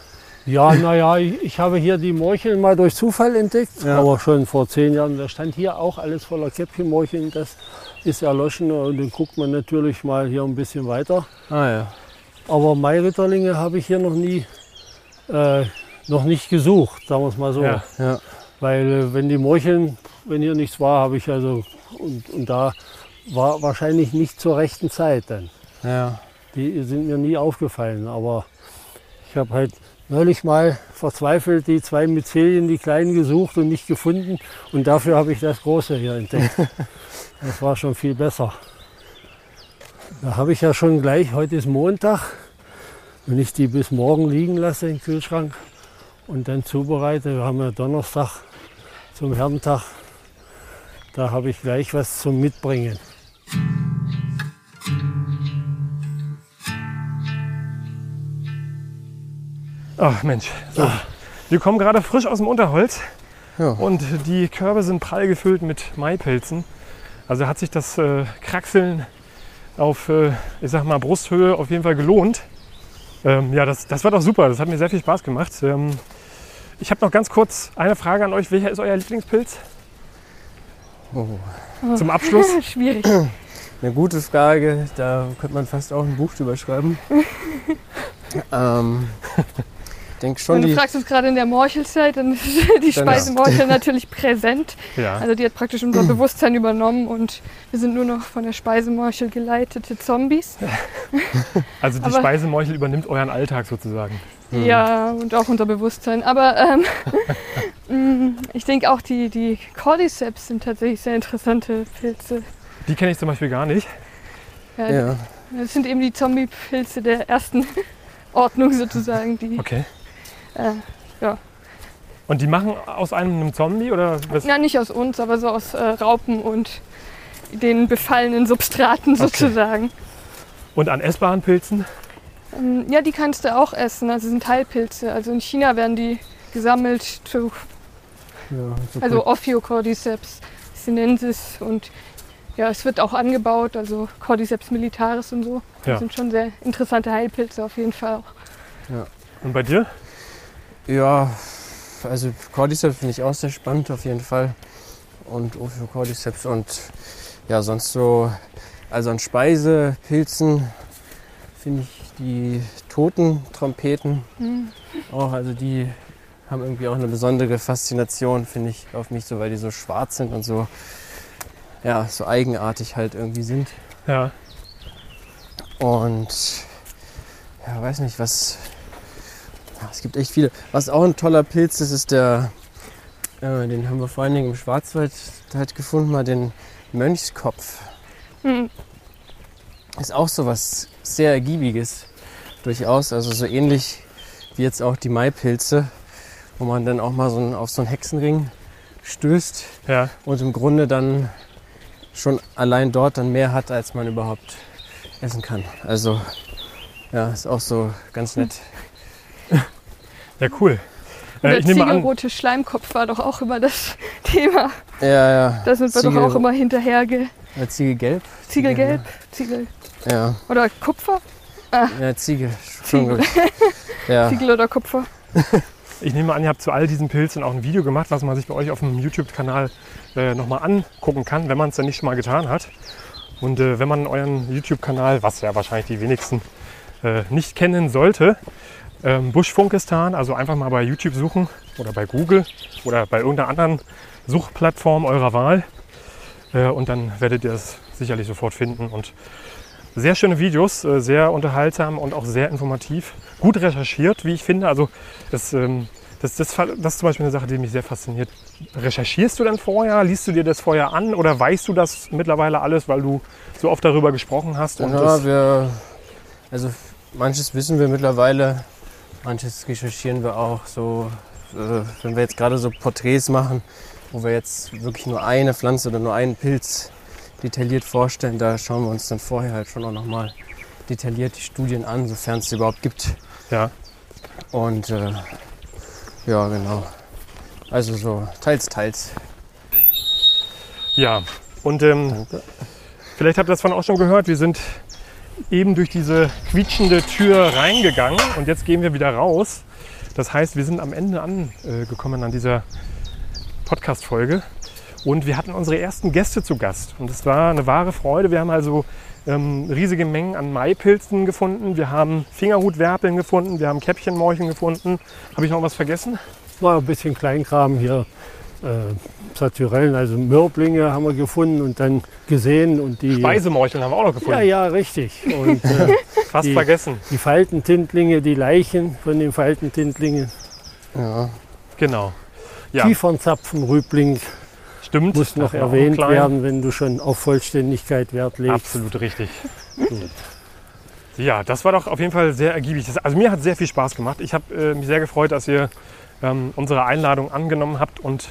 [SPEAKER 1] Ja, naja, ich, ich habe hier die Morcheln mal durch Zufall entdeckt,
[SPEAKER 4] Ja.
[SPEAKER 1] aber schon vor zehn Jahren. Da stand hier auch alles voller Käppchenmorcheln. Das ist erloschen und dann guckt man natürlich mal hier ein bisschen weiter.
[SPEAKER 4] Ah ja.
[SPEAKER 1] Aber Mairitterlinge habe ich hier noch nie, äh, noch nicht gesucht, sagen wir es mal so.
[SPEAKER 3] Ja.
[SPEAKER 4] Ja.
[SPEAKER 1] Weil äh, wenn die Morcheln, wenn hier nichts war, habe ich also, und, und da war wahrscheinlich nicht zur rechten Zeit dann.
[SPEAKER 4] Ja.
[SPEAKER 1] Die sind mir nie aufgefallen, aber ich habe halt neulich mal verzweifelt die zwei Myzelien, die kleinen gesucht und nicht gefunden und dafür habe ich das große hier entdeckt. Das war schon viel besser. Da habe ich ja schon gleich, heute ist Montag, wenn ich die bis morgen liegen lasse im Kühlschrank und dann zubereite, wir haben ja Donnerstag zum Herrentag, da habe ich gleich was zum Mitbringen.
[SPEAKER 3] Ach Mensch. So. Wir kommen gerade frisch aus dem Unterholz
[SPEAKER 4] Ja.
[SPEAKER 3] und die Körbe sind prall gefüllt mit Maipilzen. Also hat sich das äh, Kraxeln auf, äh, ich sag mal, Brusthöhe auf jeden Fall gelohnt. Ähm, ja, das, das war doch super. Das hat mir sehr viel Spaß gemacht. Ähm, ich habe noch ganz kurz eine Frage an euch. Welcher ist euer Lieblingspilz?
[SPEAKER 4] Oh.
[SPEAKER 3] Zum Abschluss.
[SPEAKER 2] Schwierig.
[SPEAKER 4] Eine gute Frage, da könnte man fast auch ein Buch drüber schreiben. ähm, denke schon,
[SPEAKER 2] Wenn du
[SPEAKER 4] die,
[SPEAKER 2] fragst uns gerade in der Morchelzeit, dann ist die
[SPEAKER 4] Dann-
[SPEAKER 2] Speise Morchel natürlich präsent.
[SPEAKER 3] Ja.
[SPEAKER 2] Also die hat praktisch unser Bewusstsein übernommen und wir sind nur noch von der Speisemorchel geleitete Zombies.
[SPEAKER 3] Also die
[SPEAKER 2] aber-
[SPEAKER 3] Speisemorchel übernimmt euren Alltag sozusagen.
[SPEAKER 4] Hm.
[SPEAKER 2] Ja, und auch unser Bewusstsein. Aber ähm, mm, ich denke auch die, die Cordyceps sind tatsächlich sehr interessante Pilze.
[SPEAKER 3] Die kenne ich zum Beispiel gar nicht.
[SPEAKER 2] Ja,
[SPEAKER 4] ja,
[SPEAKER 2] Das sind eben die Zombie-Pilze der ersten Ordnung sozusagen, die
[SPEAKER 3] Okay.
[SPEAKER 2] Äh,
[SPEAKER 3] Und die machen aus einem einen Zombie oder was?
[SPEAKER 2] ja nicht aus uns, aber so aus äh, Raupen und den befallenen Substraten
[SPEAKER 3] Okay.
[SPEAKER 2] sozusagen.
[SPEAKER 3] Und an essbaren Pilzen?
[SPEAKER 2] Ähm, ja, die kannst du auch essen. Also sind Teilpilze. Also in China werden die gesammelt zu,
[SPEAKER 4] ja, so
[SPEAKER 2] also. Ophiocordyceps sinensis und ja, es wird auch angebaut, also Cordyceps militaris und so. Das
[SPEAKER 3] Ja.
[SPEAKER 2] sind schon sehr interessante Heilpilze auf jeden Fall auch.
[SPEAKER 3] Und bei dir?
[SPEAKER 4] Ja, also Cordyceps finde ich auch sehr spannend auf jeden Fall. Und Ophiocordyceps und ja, sonst so, also an Speisepilzen finde ich die toten Trompeten
[SPEAKER 2] Hm.
[SPEAKER 4] auch, also die haben irgendwie auch eine besondere Faszination, finde ich, auf mich so, weil die so schwarz sind und so, ja, so eigenartig halt irgendwie sind.
[SPEAKER 3] Ja.
[SPEAKER 4] Und ja, weiß nicht, was. Ja, es gibt echt viele. Was auch ein toller Pilz ist, ist der. Äh, den haben wir vor allen Dingen im Schwarzwald halt gefunden, mal den Mönchskopf.
[SPEAKER 2] Hm.
[SPEAKER 4] Ist auch so was sehr Ergiebiges. Durchaus. Also so ähnlich wie jetzt auch die Maipilze, wo man dann auch mal so ein, auf so einen Hexenring stößt
[SPEAKER 3] Ja.
[SPEAKER 4] und im Grunde dann schon allein dort dann mehr hat, als man überhaupt essen kann. Also ja, ist auch so ganz nett.
[SPEAKER 3] Ja, cool.
[SPEAKER 2] Und
[SPEAKER 3] Äh,
[SPEAKER 2] der
[SPEAKER 3] ich nehme an,
[SPEAKER 2] ziegelrote Schleimkopf war doch auch immer das Thema.
[SPEAKER 4] Ja, ja.
[SPEAKER 2] Da sind wir
[SPEAKER 4] Ziegel-
[SPEAKER 2] doch auch immer hinterherge.
[SPEAKER 4] Ja, Ziegelgelb?
[SPEAKER 2] Ziegelgelb, Ziegel
[SPEAKER 4] Ja,
[SPEAKER 2] oder Kupfer,
[SPEAKER 4] ja Ziegel. Gut. Ja,
[SPEAKER 2] Ziegel oder Kupfer.
[SPEAKER 3] Ich nehme an, ihr habt zu all diesen Pilzen auch ein Video gemacht, was man sich bei euch auf dem YouTube-Kanal äh, nochmal angucken kann, wenn man es dann nicht schon mal getan hat. Und äh, wenn man euren YouTube-Kanal, was ja wahrscheinlich die wenigsten äh, nicht kennen sollte, ähm, Buschfunkistan, also einfach mal bei YouTube suchen oder bei Google oder bei irgendeiner anderen Suchplattform eurer Wahl. Äh, und dann werdet ihr es sicherlich sofort finden. Und sehr schöne Videos, äh, sehr unterhaltsam und auch sehr informativ. Gut recherchiert, wie ich finde. Also das, ähm, das, das, das ist zum Beispiel eine Sache, die mich sehr fasziniert. Recherchierst du dann vorher? Liest du dir das vorher an? Oder weißt du das mittlerweile alles, weil du so oft darüber gesprochen hast?
[SPEAKER 4] Ja, wir, also manches wissen wir mittlerweile, manches recherchieren wir auch. So, äh, wenn wir jetzt gerade so Porträts machen, wo wir jetzt wirklich nur eine Pflanze oder nur einen Pilz detailliert vorstellen, da schauen wir uns dann vorher halt schon auch nochmal detailliert die Studien an, sofern es sie überhaupt gibt.
[SPEAKER 3] ja.
[SPEAKER 4] Und äh, ja, genau. Also so teils, teils.
[SPEAKER 3] ja. Und ähm. Vielleicht habt ihr das von auch schon gehört. Wir sind eben durch diese quietschende Tür reingegangen und jetzt gehen wir wieder raus. Das heißt, wir sind am Ende angekommen an dieser Podcast-Folge und wir hatten unsere ersten Gäste zu Gast. Und es war eine wahre Freude. Wir haben also ähm, riesige Mengen an Maipilzen gefunden. Wir haben Fingerhutwerpeln gefunden. Wir haben Käppchenmorcheln gefunden. Habe ich noch was vergessen?
[SPEAKER 1] War ein bisschen Kleinkram hier. Äh, Satyrellen, also Mürblinge haben wir gefunden und dann gesehen. Und die,
[SPEAKER 3] Speisemorcheln haben wir auch noch gefunden.
[SPEAKER 1] Ja, ja, richtig. Und äh,
[SPEAKER 3] Fast
[SPEAKER 1] die-
[SPEAKER 3] vergessen.
[SPEAKER 1] die Faltentintlinge, die Leichen von den Faltentintlingen,
[SPEAKER 4] Ja.
[SPEAKER 3] Genau. Ja,
[SPEAKER 1] Kiefernzapfenrübling
[SPEAKER 3] stimmt.
[SPEAKER 1] muss noch erwähnt
[SPEAKER 3] klein.
[SPEAKER 1] werden, wenn du schon auf Vollständigkeit Wert legst.
[SPEAKER 3] Absolut richtig. Ja, das war doch auf jeden Fall sehr ergiebig. Das- Also mir hat sehr viel Spaß gemacht. Ich habe äh, mich sehr gefreut, dass ihr ähm, unsere Einladung angenommen habt und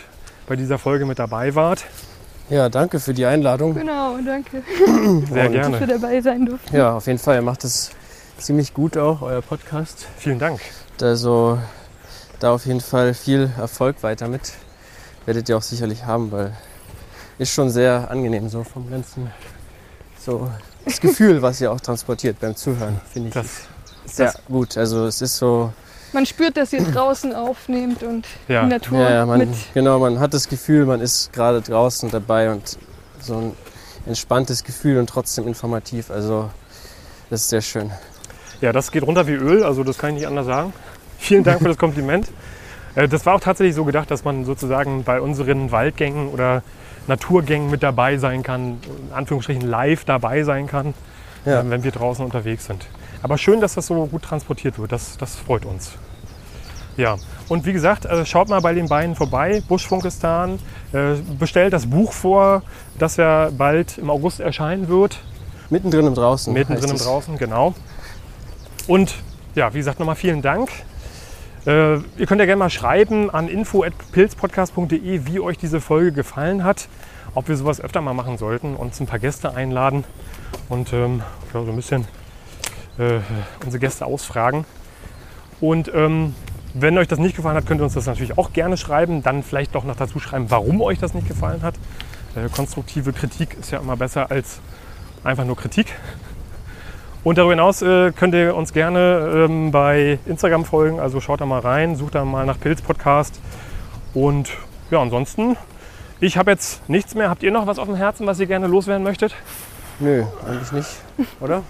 [SPEAKER 3] bei dieser Folge mit dabei wart.
[SPEAKER 4] ja, danke für die Einladung.
[SPEAKER 2] Genau, danke,
[SPEAKER 3] Sehr
[SPEAKER 4] Und-
[SPEAKER 2] dass wir
[SPEAKER 3] gerne.
[SPEAKER 2] dabei sein durften.
[SPEAKER 4] Ja, auf jeden Fall. Ihr macht es ziemlich gut auch, euer Podcast.
[SPEAKER 3] Vielen Dank.
[SPEAKER 4] Also da auf jeden Fall viel Erfolg weiter mit. Werdet ihr auch sicherlich haben, weil ist schon sehr angenehm so vom ganzen so das Gefühl, was ihr auch transportiert beim Zuhören, finde ich
[SPEAKER 3] Das,
[SPEAKER 4] sehr gut. Also es ist so,
[SPEAKER 2] Man spürt, dass ihr draußen aufnehmt und
[SPEAKER 3] ja,
[SPEAKER 2] die Natur
[SPEAKER 4] ja, ja, man,
[SPEAKER 2] mit.
[SPEAKER 4] genau, man hat das Gefühl, man ist gerade draußen dabei und so ein entspanntes Gefühl und trotzdem informativ. Also das ist sehr schön.
[SPEAKER 3] ja, das geht runter wie Öl, also das kann ich nicht anders sagen. Vielen Dank für das Kompliment. Äh, Das war auch tatsächlich so gedacht, dass man sozusagen bei unseren Waldgängen oder Naturgängen mit dabei sein kann, in Anführungsstrichen live dabei sein kann,
[SPEAKER 4] Ja.
[SPEAKER 3] äh, wenn wir draußen unterwegs sind. Aber schön, dass das so gut transportiert wird. Das, das freut uns. Ja, und wie gesagt, äh, schaut mal bei den beiden vorbei, Buschfunkistan. Äh, bestellt das Buch vor, das ja bald im August erscheinen wird.
[SPEAKER 4] Mittendrin im Draußen.
[SPEAKER 3] Mittendrin im. Draußen, genau. Und ja, wie gesagt, nochmal vielen Dank. Äh, ihr könnt ja gerne mal schreiben an info.pilzpodcast.de, wie euch diese Folge gefallen hat, ob wir sowas öfter mal machen sollten, uns ein paar Gäste einladen und ähm, ja, so ein bisschen äh, unsere Gäste ausfragen. Und ähm, wenn euch das nicht gefallen hat, könnt ihr uns das natürlich auch gerne schreiben. Dann vielleicht doch noch dazu schreiben, warum euch das nicht gefallen hat. Äh, konstruktive Kritik ist ja immer besser als einfach nur Kritik. Und darüber hinaus äh, könnt ihr uns gerne ähm, bei Instagram folgen. Also schaut da mal rein, sucht da mal nach Pilz Podcast. Und ja, ansonsten, ich habe jetzt nichts mehr. Habt ihr noch was auf dem Herzen, was ihr gerne loswerden möchtet?
[SPEAKER 4] Nö, eigentlich nicht, oder?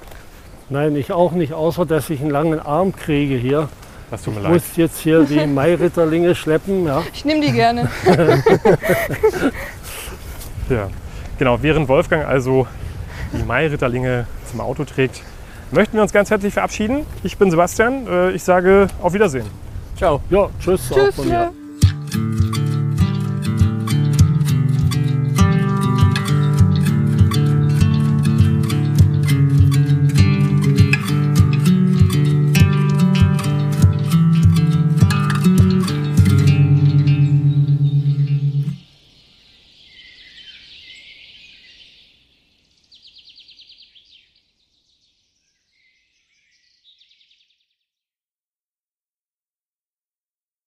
[SPEAKER 1] Nein, ich auch nicht, außer dass ich einen langen Arm kriege hier.
[SPEAKER 3] Das tut mir
[SPEAKER 1] Ich
[SPEAKER 3] leid.
[SPEAKER 1] muss jetzt hier die Mairitterlinge schleppen. Ja.
[SPEAKER 2] Ich nehme die gerne.
[SPEAKER 3] Ja. Genau, während Wolfgang also die Mairitterlinge zum Auto trägt, möchten wir uns ganz herzlich verabschieden. Ich bin Sebastian. Äh, Ich sage auf Wiedersehen.
[SPEAKER 4] Ciao.
[SPEAKER 1] ja, tschüss. auch
[SPEAKER 2] Tschüss.
[SPEAKER 1] von mir.
[SPEAKER 2] Ja.